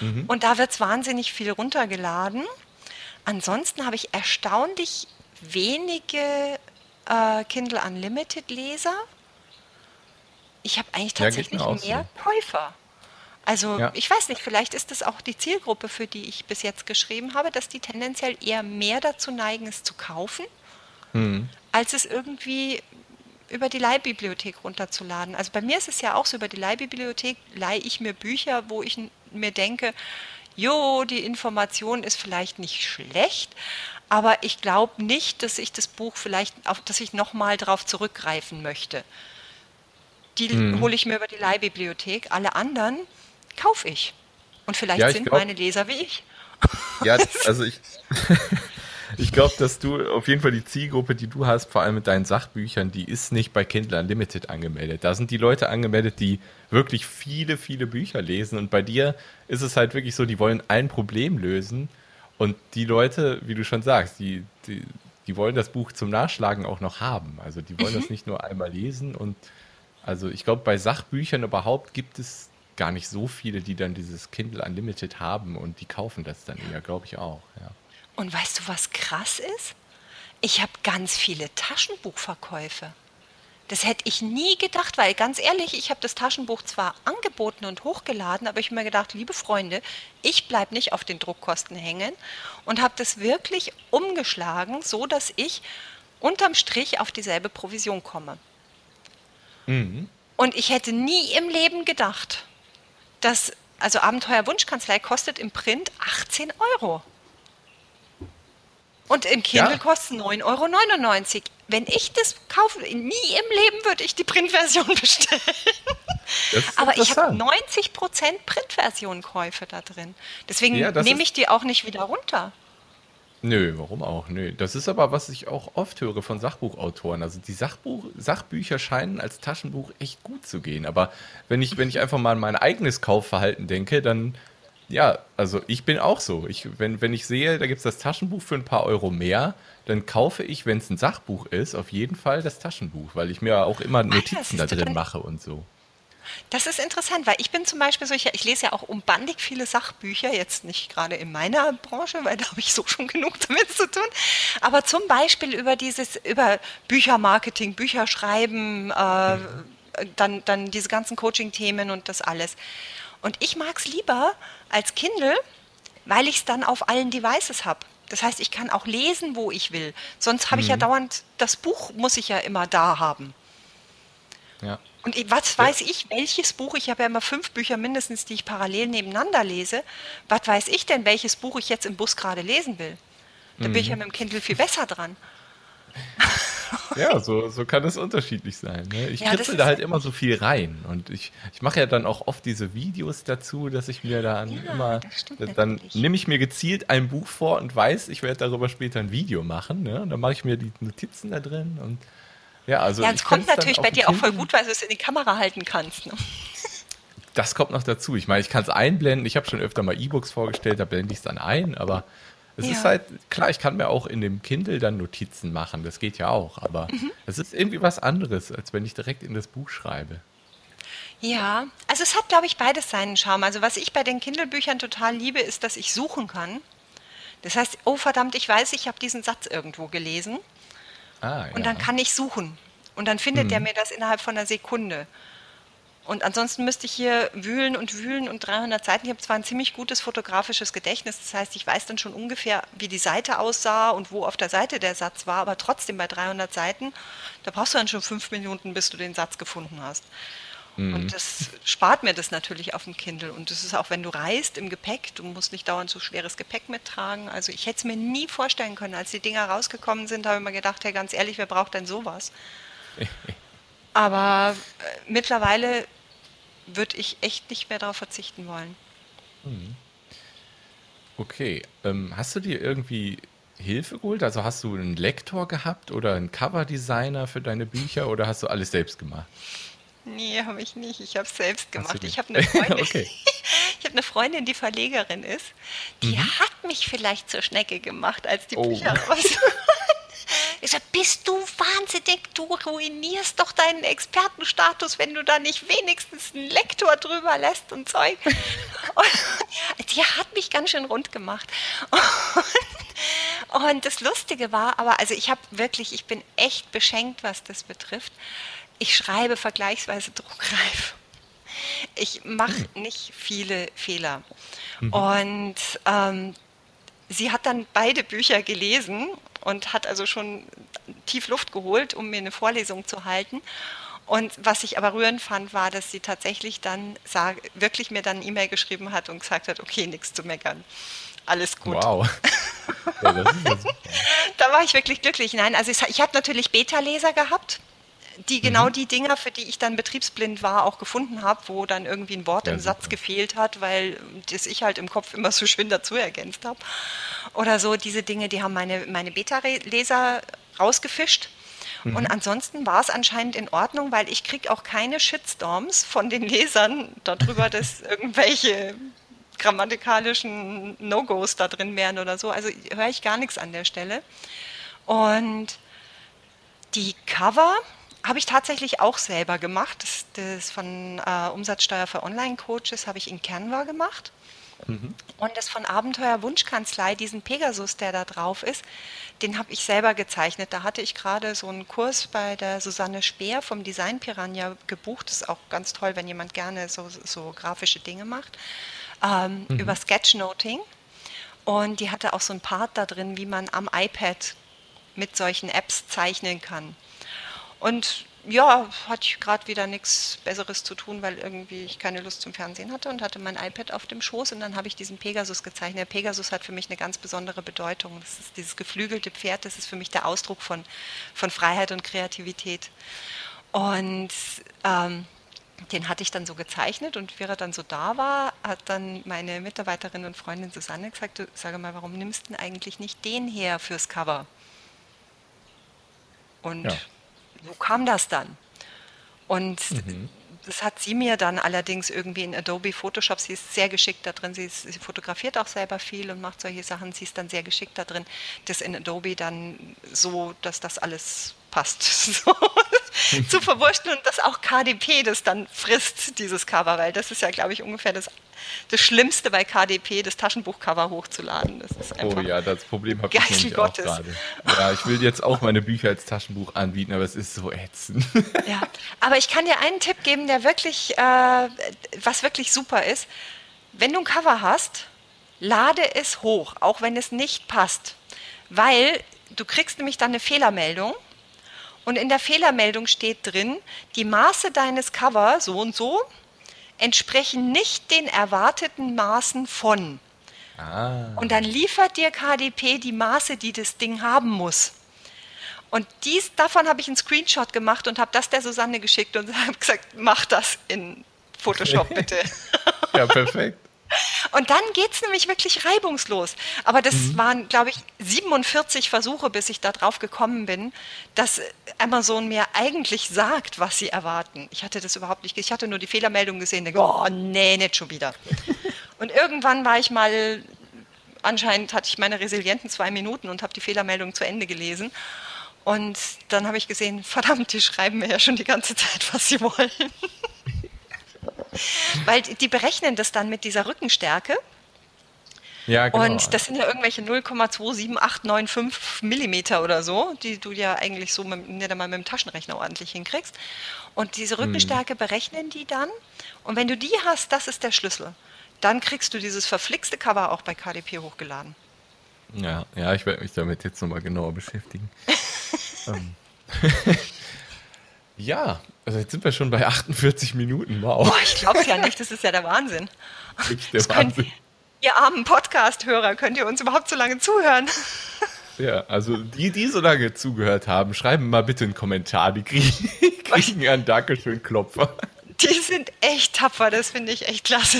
Mhm. Und da wird es wahnsinnig viel runtergeladen. Ansonsten habe ich erstaunlich wenige äh, Kindle Unlimited Leser. Ich habe eigentlich tatsächlich ja, mehr so. Käufer. Also ja. ich weiß nicht, vielleicht ist das auch die Zielgruppe, für die ich bis jetzt geschrieben habe, dass die tendenziell eher mehr dazu neigen, es zu kaufen, mhm. als es irgendwie über die Leihbibliothek runterzuladen. Also bei mir ist es ja auch so, über die Leihbibliothek leihe ich mir Bücher, wo ich mir denke, jo, die Information ist vielleicht nicht schlecht, aber ich glaube nicht, dass ich das Buch vielleicht, auf, dass ich nochmal darauf zurückgreifen möchte. Die hm. hole ich mir über die Leihbibliothek. Alle anderen kaufe ich. Und vielleicht ja, sind glaub, meine Leser wie ich. Ja, also ich, ich glaube, dass du auf jeden Fall die Zielgruppe, die du hast, vor allem mit deinen Sachbüchern, die ist nicht bei Kindle Unlimited angemeldet. Da sind die Leute angemeldet, die wirklich viele, viele Bücher lesen. Und bei dir ist es halt wirklich so, die wollen ein Problem lösen. Und die Leute, wie du schon sagst, die, die, die wollen das Buch zum Nachschlagen auch noch haben. Also die wollen mhm. das nicht nur einmal lesen. Und also ich glaube, bei Sachbüchern überhaupt gibt es gar nicht so viele, die dann dieses Kindle Unlimited haben und die kaufen das dann eher, glaube ich auch. Ja. Und weißt du, was krass ist? Ich habe ganz viele Taschenbuchverkäufe. Das hätte ich nie gedacht, weil ganz ehrlich, ich habe das Taschenbuch zwar angeboten und hochgeladen, aber ich habe mir gedacht, liebe Freunde, ich bleibe nicht auf den Druckkosten hängen und habe das wirklich umgeschlagen, so dass ich unterm Strich auf dieselbe Provision komme. Mhm. Und ich hätte nie im Leben gedacht, dass, also Abenteuer Wunschkanzlei kostet im Print 18 Euro. Und im Kindle ja. kostet 9,99 Euro. Wenn ich das kaufe, nie im Leben würde ich die Printversion bestellen. Aber ich habe 90% Printversion-Käufe da drin. Deswegen ja, nehme ich die auch nicht wieder runter. Nö, warum auch? Nö. Das ist aber, was ich auch oft höre von Sachbuchautoren. Also die Sachbuch, Sachbücher scheinen als Taschenbuch echt gut zu gehen. Aber wenn ich, wenn ich einfach mal an mein eigenes Kaufverhalten denke, dann ja, also ich bin auch so. Ich, wenn, wenn ich sehe, da gibt es das Taschenbuch für ein paar Euro mehr, dann kaufe ich, wenn es ein Sachbuch ist, auf jeden Fall das Taschenbuch, weil ich mir auch immer Notizen da drin mache und so. Das ist interessant, weil ich bin zum Beispiel so, ich, ich, lese ja auch umbandig viele Sachbücher, jetzt nicht gerade in meiner Branche, weil da habe ich so schon genug damit zu tun, aber zum Beispiel über dieses, über Büchermarketing, Bücherschreiben, äh, mhm. dann, dann diese ganzen Coaching-Themen und das alles. Und ich mag es lieber als Kindle, weil ich es dann auf allen Devices habe. Das heißt, ich kann auch lesen, wo ich will. Sonst habe mhm. ich ja mhm. dauernd, das Buch muss ich ja immer da haben. Ja. Und was weiß ja. ich, welches Buch, ich habe ja immer fünf Bücher mindestens, die ich parallel nebeneinander lese. Was weiß ich denn, welches Buch ich jetzt im Bus gerade lesen will? Da mhm. bin ich ja mhm. mit dem Kindle viel besser dran. Ja, so, so kann es unterschiedlich sein. Ne? Ich Ja, kritzel da halt immer so viel rein. Und ich, ich mache ja dann auch oft diese Videos dazu, dass ich mir dann Ja, immer, stimmt dann nehme ich mir gezielt ein Buch vor und weiß, ich werde darüber später ein Video machen. Ne? Und dann mache ich mir die Notizen da drin und ja, also Ja, es kommt natürlich bei dir auch voll gut, weil du es in die Kamera halten kannst. Ne? Das kommt noch dazu. Ich meine, ich kann es einblenden. Ich habe schon öfter mal E-Books vorgestellt, da blende ich es dann ein, aber es Ja. ist halt, klar, ich kann mir auch in dem Kindle dann Notizen machen, das geht ja auch, aber Mhm. es ist irgendwie was anderes, als wenn ich direkt in das Buch schreibe. Ja, also es hat, glaube ich, beides seinen Charme. Also was ich bei den Kindle-Büchern total liebe, ist, dass ich suchen kann. Das heißt, oh verdammt, ich weiß, ich habe diesen Satz irgendwo gelesen Ah, und dann kann ich suchen. Und dann findet der mir das innerhalb von einer Sekunde. Und ansonsten müsste ich hier wühlen und wühlen und 300 Seiten. Ich habe zwar ein ziemlich gutes fotografisches Gedächtnis, das heißt, ich weiß dann schon ungefähr, wie die Seite aussah und wo auf der Seite der Satz war, aber trotzdem bei 300 Seiten, da brauchst du dann schon fünf Minuten, bis du den Satz gefunden hast. Und das spart mir das natürlich auf dem Kindle. Und das ist auch, wenn du reist im Gepäck, du musst nicht dauernd so schweres Gepäck mittragen. Also ich hätte es mir nie vorstellen können, als die Dinger rausgekommen sind, habe ich mir gedacht, hey, ganz ehrlich, wer braucht denn sowas? Aber äh, mittlerweile würde ich echt nicht mehr darauf verzichten wollen. Okay, ähm, hast du dir irgendwie Hilfe geholt? Also hast du einen Lektor gehabt oder einen Coverdesigner für deine Bücher oder hast du alles selbst gemacht? Nee, habe ich nicht. Ich habe es selbst gemacht. Ich habe eine Freundin, Okay. ich habe eine Freundin, die Verlegerin ist. Die hat mich vielleicht zur Schnecke gemacht, als die Oh. Bücher raus Sag, bist du wahnsinnig? Du ruinierst doch deinen Expertenstatus, wenn du da nicht wenigstens einen Lektor drüber lässt und Zeug. Und die hat mich ganz schön rund gemacht. Und, und das Lustige war, aber also ich habe wirklich, ich bin echt beschenkt, was das betrifft. Ich schreibe vergleichsweise druckreif. Ich mache nicht viele Fehler. Und ähm, sie hat dann beide Bücher gelesen und hat also schon tief Luft geholt, um mir eine Vorlesung zu halten. Und was ich aber rührend fand, war, dass sie tatsächlich dann sag, wirklich mir dann eine E-Mail geschrieben hat und gesagt hat, okay, nichts zu meckern. Alles gut. Wow. ja. Da war ich wirklich glücklich. Nein, also ich, ich habe natürlich Beta-Leser gehabt, die genau die Dinger, für die ich dann betriebsblind war, auch gefunden habe, wo dann irgendwie ein Wort Ja, im Satz gefehlt hat, weil das ich halt im Kopf immer so schön dazu ergänzt habe. Oder so diese Dinge, die haben meine, meine Beta-Leser rausgefischt. Und ansonsten war es anscheinend in Ordnung, weil ich kriege auch keine Shitstorms von den Lesern darüber, dass irgendwelche grammatikalischen No-Gos da drin wären oder so. Also höre ich gar nichts an der Stelle. Und die Cover habe ich tatsächlich auch selber gemacht. Das, das von äh, Umsatzsteuer für Online-Coaches habe ich in Canva gemacht. Und das von Abenteuer Wunschkanzlei, diesen Pegasus, der da drauf ist, den habe ich selber gezeichnet. Da hatte ich gerade so einen Kurs bei der Susanne Speer vom Design Piranha gebucht. Das ist auch ganz toll, wenn jemand gerne so, so grafische Dinge macht. Ähm, Über Sketchnoting. Und die hatte auch so ein Part da drin, wie man am iPad mit solchen Apps zeichnen kann. Und ja, hatte ich gerade wieder nichts Besseres zu tun, weil irgendwie ich keine Lust zum Fernsehen hatte und hatte mein iPad auf dem Schoß und dann habe ich diesen Pegasus gezeichnet. Der Pegasus hat für mich eine ganz besondere Bedeutung. Das ist dieses geflügelte Pferd, das ist für mich der Ausdruck von, von Freiheit und Kreativität. Und ähm, den hatte ich dann so gezeichnet und während er dann so da war, hat dann meine Mitarbeiterin und Freundin Susanne gesagt, du, sage mal, warum nimmst du denn eigentlich nicht den her fürs Cover? Und Ja. So kam das dann. Und das hat sie mir dann allerdings irgendwie in Adobe Photoshop, sie ist sehr geschickt da drin, sie, ist, sie fotografiert auch selber viel und macht solche Sachen, sie ist dann sehr geschickt da drin, das in Adobe dann so, dass das alles passt, so zu verwurschteln und dass auch KDP das dann frisst, dieses Cover, weil das ist ja, glaube ich, ungefähr das, das Schlimmste bei KDP, das Taschenbuchcover hochzuladen. Das ist Oh einfach ja, das Problem habe ich nämlich auch Gottes. gerade. Ja, ich will jetzt auch meine Bücher als Taschenbuch anbieten, aber es ist so ätzend. Ja, aber ich kann dir einen Tipp geben, der wirklich, äh, was wirklich super ist. Wenn du ein Cover hast, lade es hoch, auch wenn es nicht passt. Weil du kriegst nämlich dann eine Fehlermeldung und in der Fehlermeldung steht drin, die Maße deines Cover, so und so, entsprechen nicht den erwarteten Maßen von. Ah, Und dann liefert dir KDP die Maße, die das Ding haben muss. Und dies, davon habe ich einen Screenshot gemacht und habe das der Susanne geschickt und habe gesagt, mach das in Photoshop bitte. ja, perfekt. Und dann geht es nämlich wirklich reibungslos. Aber das mhm. waren, glaube ich, 47 Versuche, bis ich da drauf gekommen bin, dass Amazon mir eigentlich sagt, was sie erwarten. Ich hatte das überhaupt nicht. Ich hatte nur die Fehlermeldung gesehen, denke, oh nee, nicht schon wieder. Und irgendwann war ich mal, anscheinend hatte ich meine resilienten zwei Minuten und habe die Fehlermeldung zu Ende gelesen. Und dann habe ich gesehen, verdammt, die schreiben mir ja schon die ganze Zeit, was sie wollen. Weil die berechnen das dann mit dieser Rückenstärke. Ja, genau. Und das sind ja irgendwelche 0,27895 Millimeter oder so, die du ja eigentlich so mit, nicht einmal mit dem Taschenrechner ordentlich hinkriegst. Und diese hm. Rückenstärke hm. berechnen die dann. Und wenn du die hast, das ist der Schlüssel. Dann kriegst du dieses verflixte Cover auch bei KDP hochgeladen. Ja, ja, ich werde mich damit jetzt nochmal genauer beschäftigen. ähm. Ja, also jetzt sind wir schon bei 48 Minuten. Wow. Boah, ich glaube es ja nicht, das ist ja der Wahnsinn. Der Wahnsinn. Könnt, ihr armen Podcast-Hörer, könnt ihr uns überhaupt so lange zuhören? Ja, also die, die so lange zugehört haben, schreiben mal bitte einen Kommentar. Die kriegen, kriegen einen Dankeschön-Klopfer. Die sind echt tapfer, das finde ich echt klasse.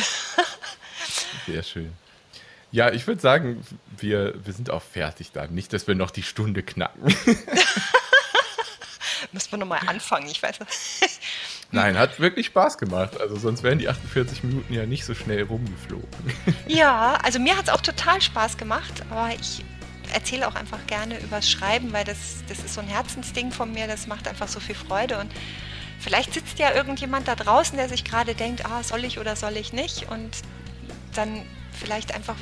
Sehr schön. Ja, ich würde sagen, wir, wir sind auch fertig dann. Nicht, dass wir noch die Stunde knacken. Müssen wir nochmal anfangen, ich weiß nicht. Nein, hat wirklich Spaß gemacht. Also sonst wären die 48 Minuten ja nicht so schnell rumgeflogen. Ja, also mir hat es auch total Spaß gemacht, aber ich erzähle auch einfach gerne übers Schreiben, weil das, das ist so ein Herzensding von mir, das macht einfach so viel Freude und vielleicht sitzt ja irgendjemand da draußen, der sich gerade denkt, ah, soll ich oder soll ich nicht und dann vielleicht einfach,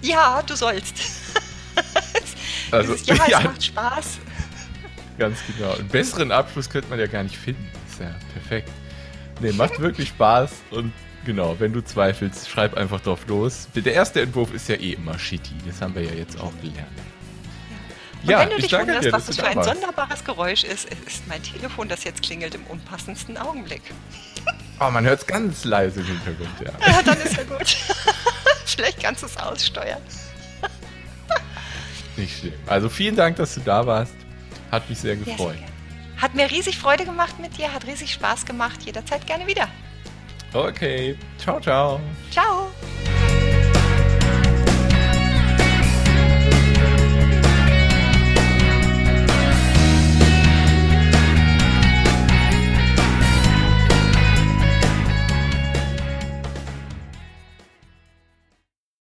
ja, du sollst. Also, Dieses, ja, es ja. macht Spaß. Ganz genau. Einen besseren Abschluss könnte man ja gar nicht finden. Ist ja perfekt. Nee, macht wirklich Spaß und genau, wenn du zweifelst, schreib einfach drauf los. Der erste Entwurf ist ja eh immer shitty. Das haben wir ja jetzt auch gelernt. Und ja, wenn du dich wunderst, dir, was das für ein sonderbares Geräusch ist, ist mein Telefon, das jetzt klingelt im unpassendsten Augenblick. Oh, man hört es ganz leise im Hintergrund, ja. Ja, dann ist ja gut. Vielleicht kannst du es aussteuern. Nicht schlimm. Also vielen Dank, dass du da warst. Hat mich sehr gefreut. Sehr hat mir riesig Freude gemacht mit dir, hat riesig Spaß gemacht. Jederzeit gerne wieder. Okay. Ciao, ciao. Ciao.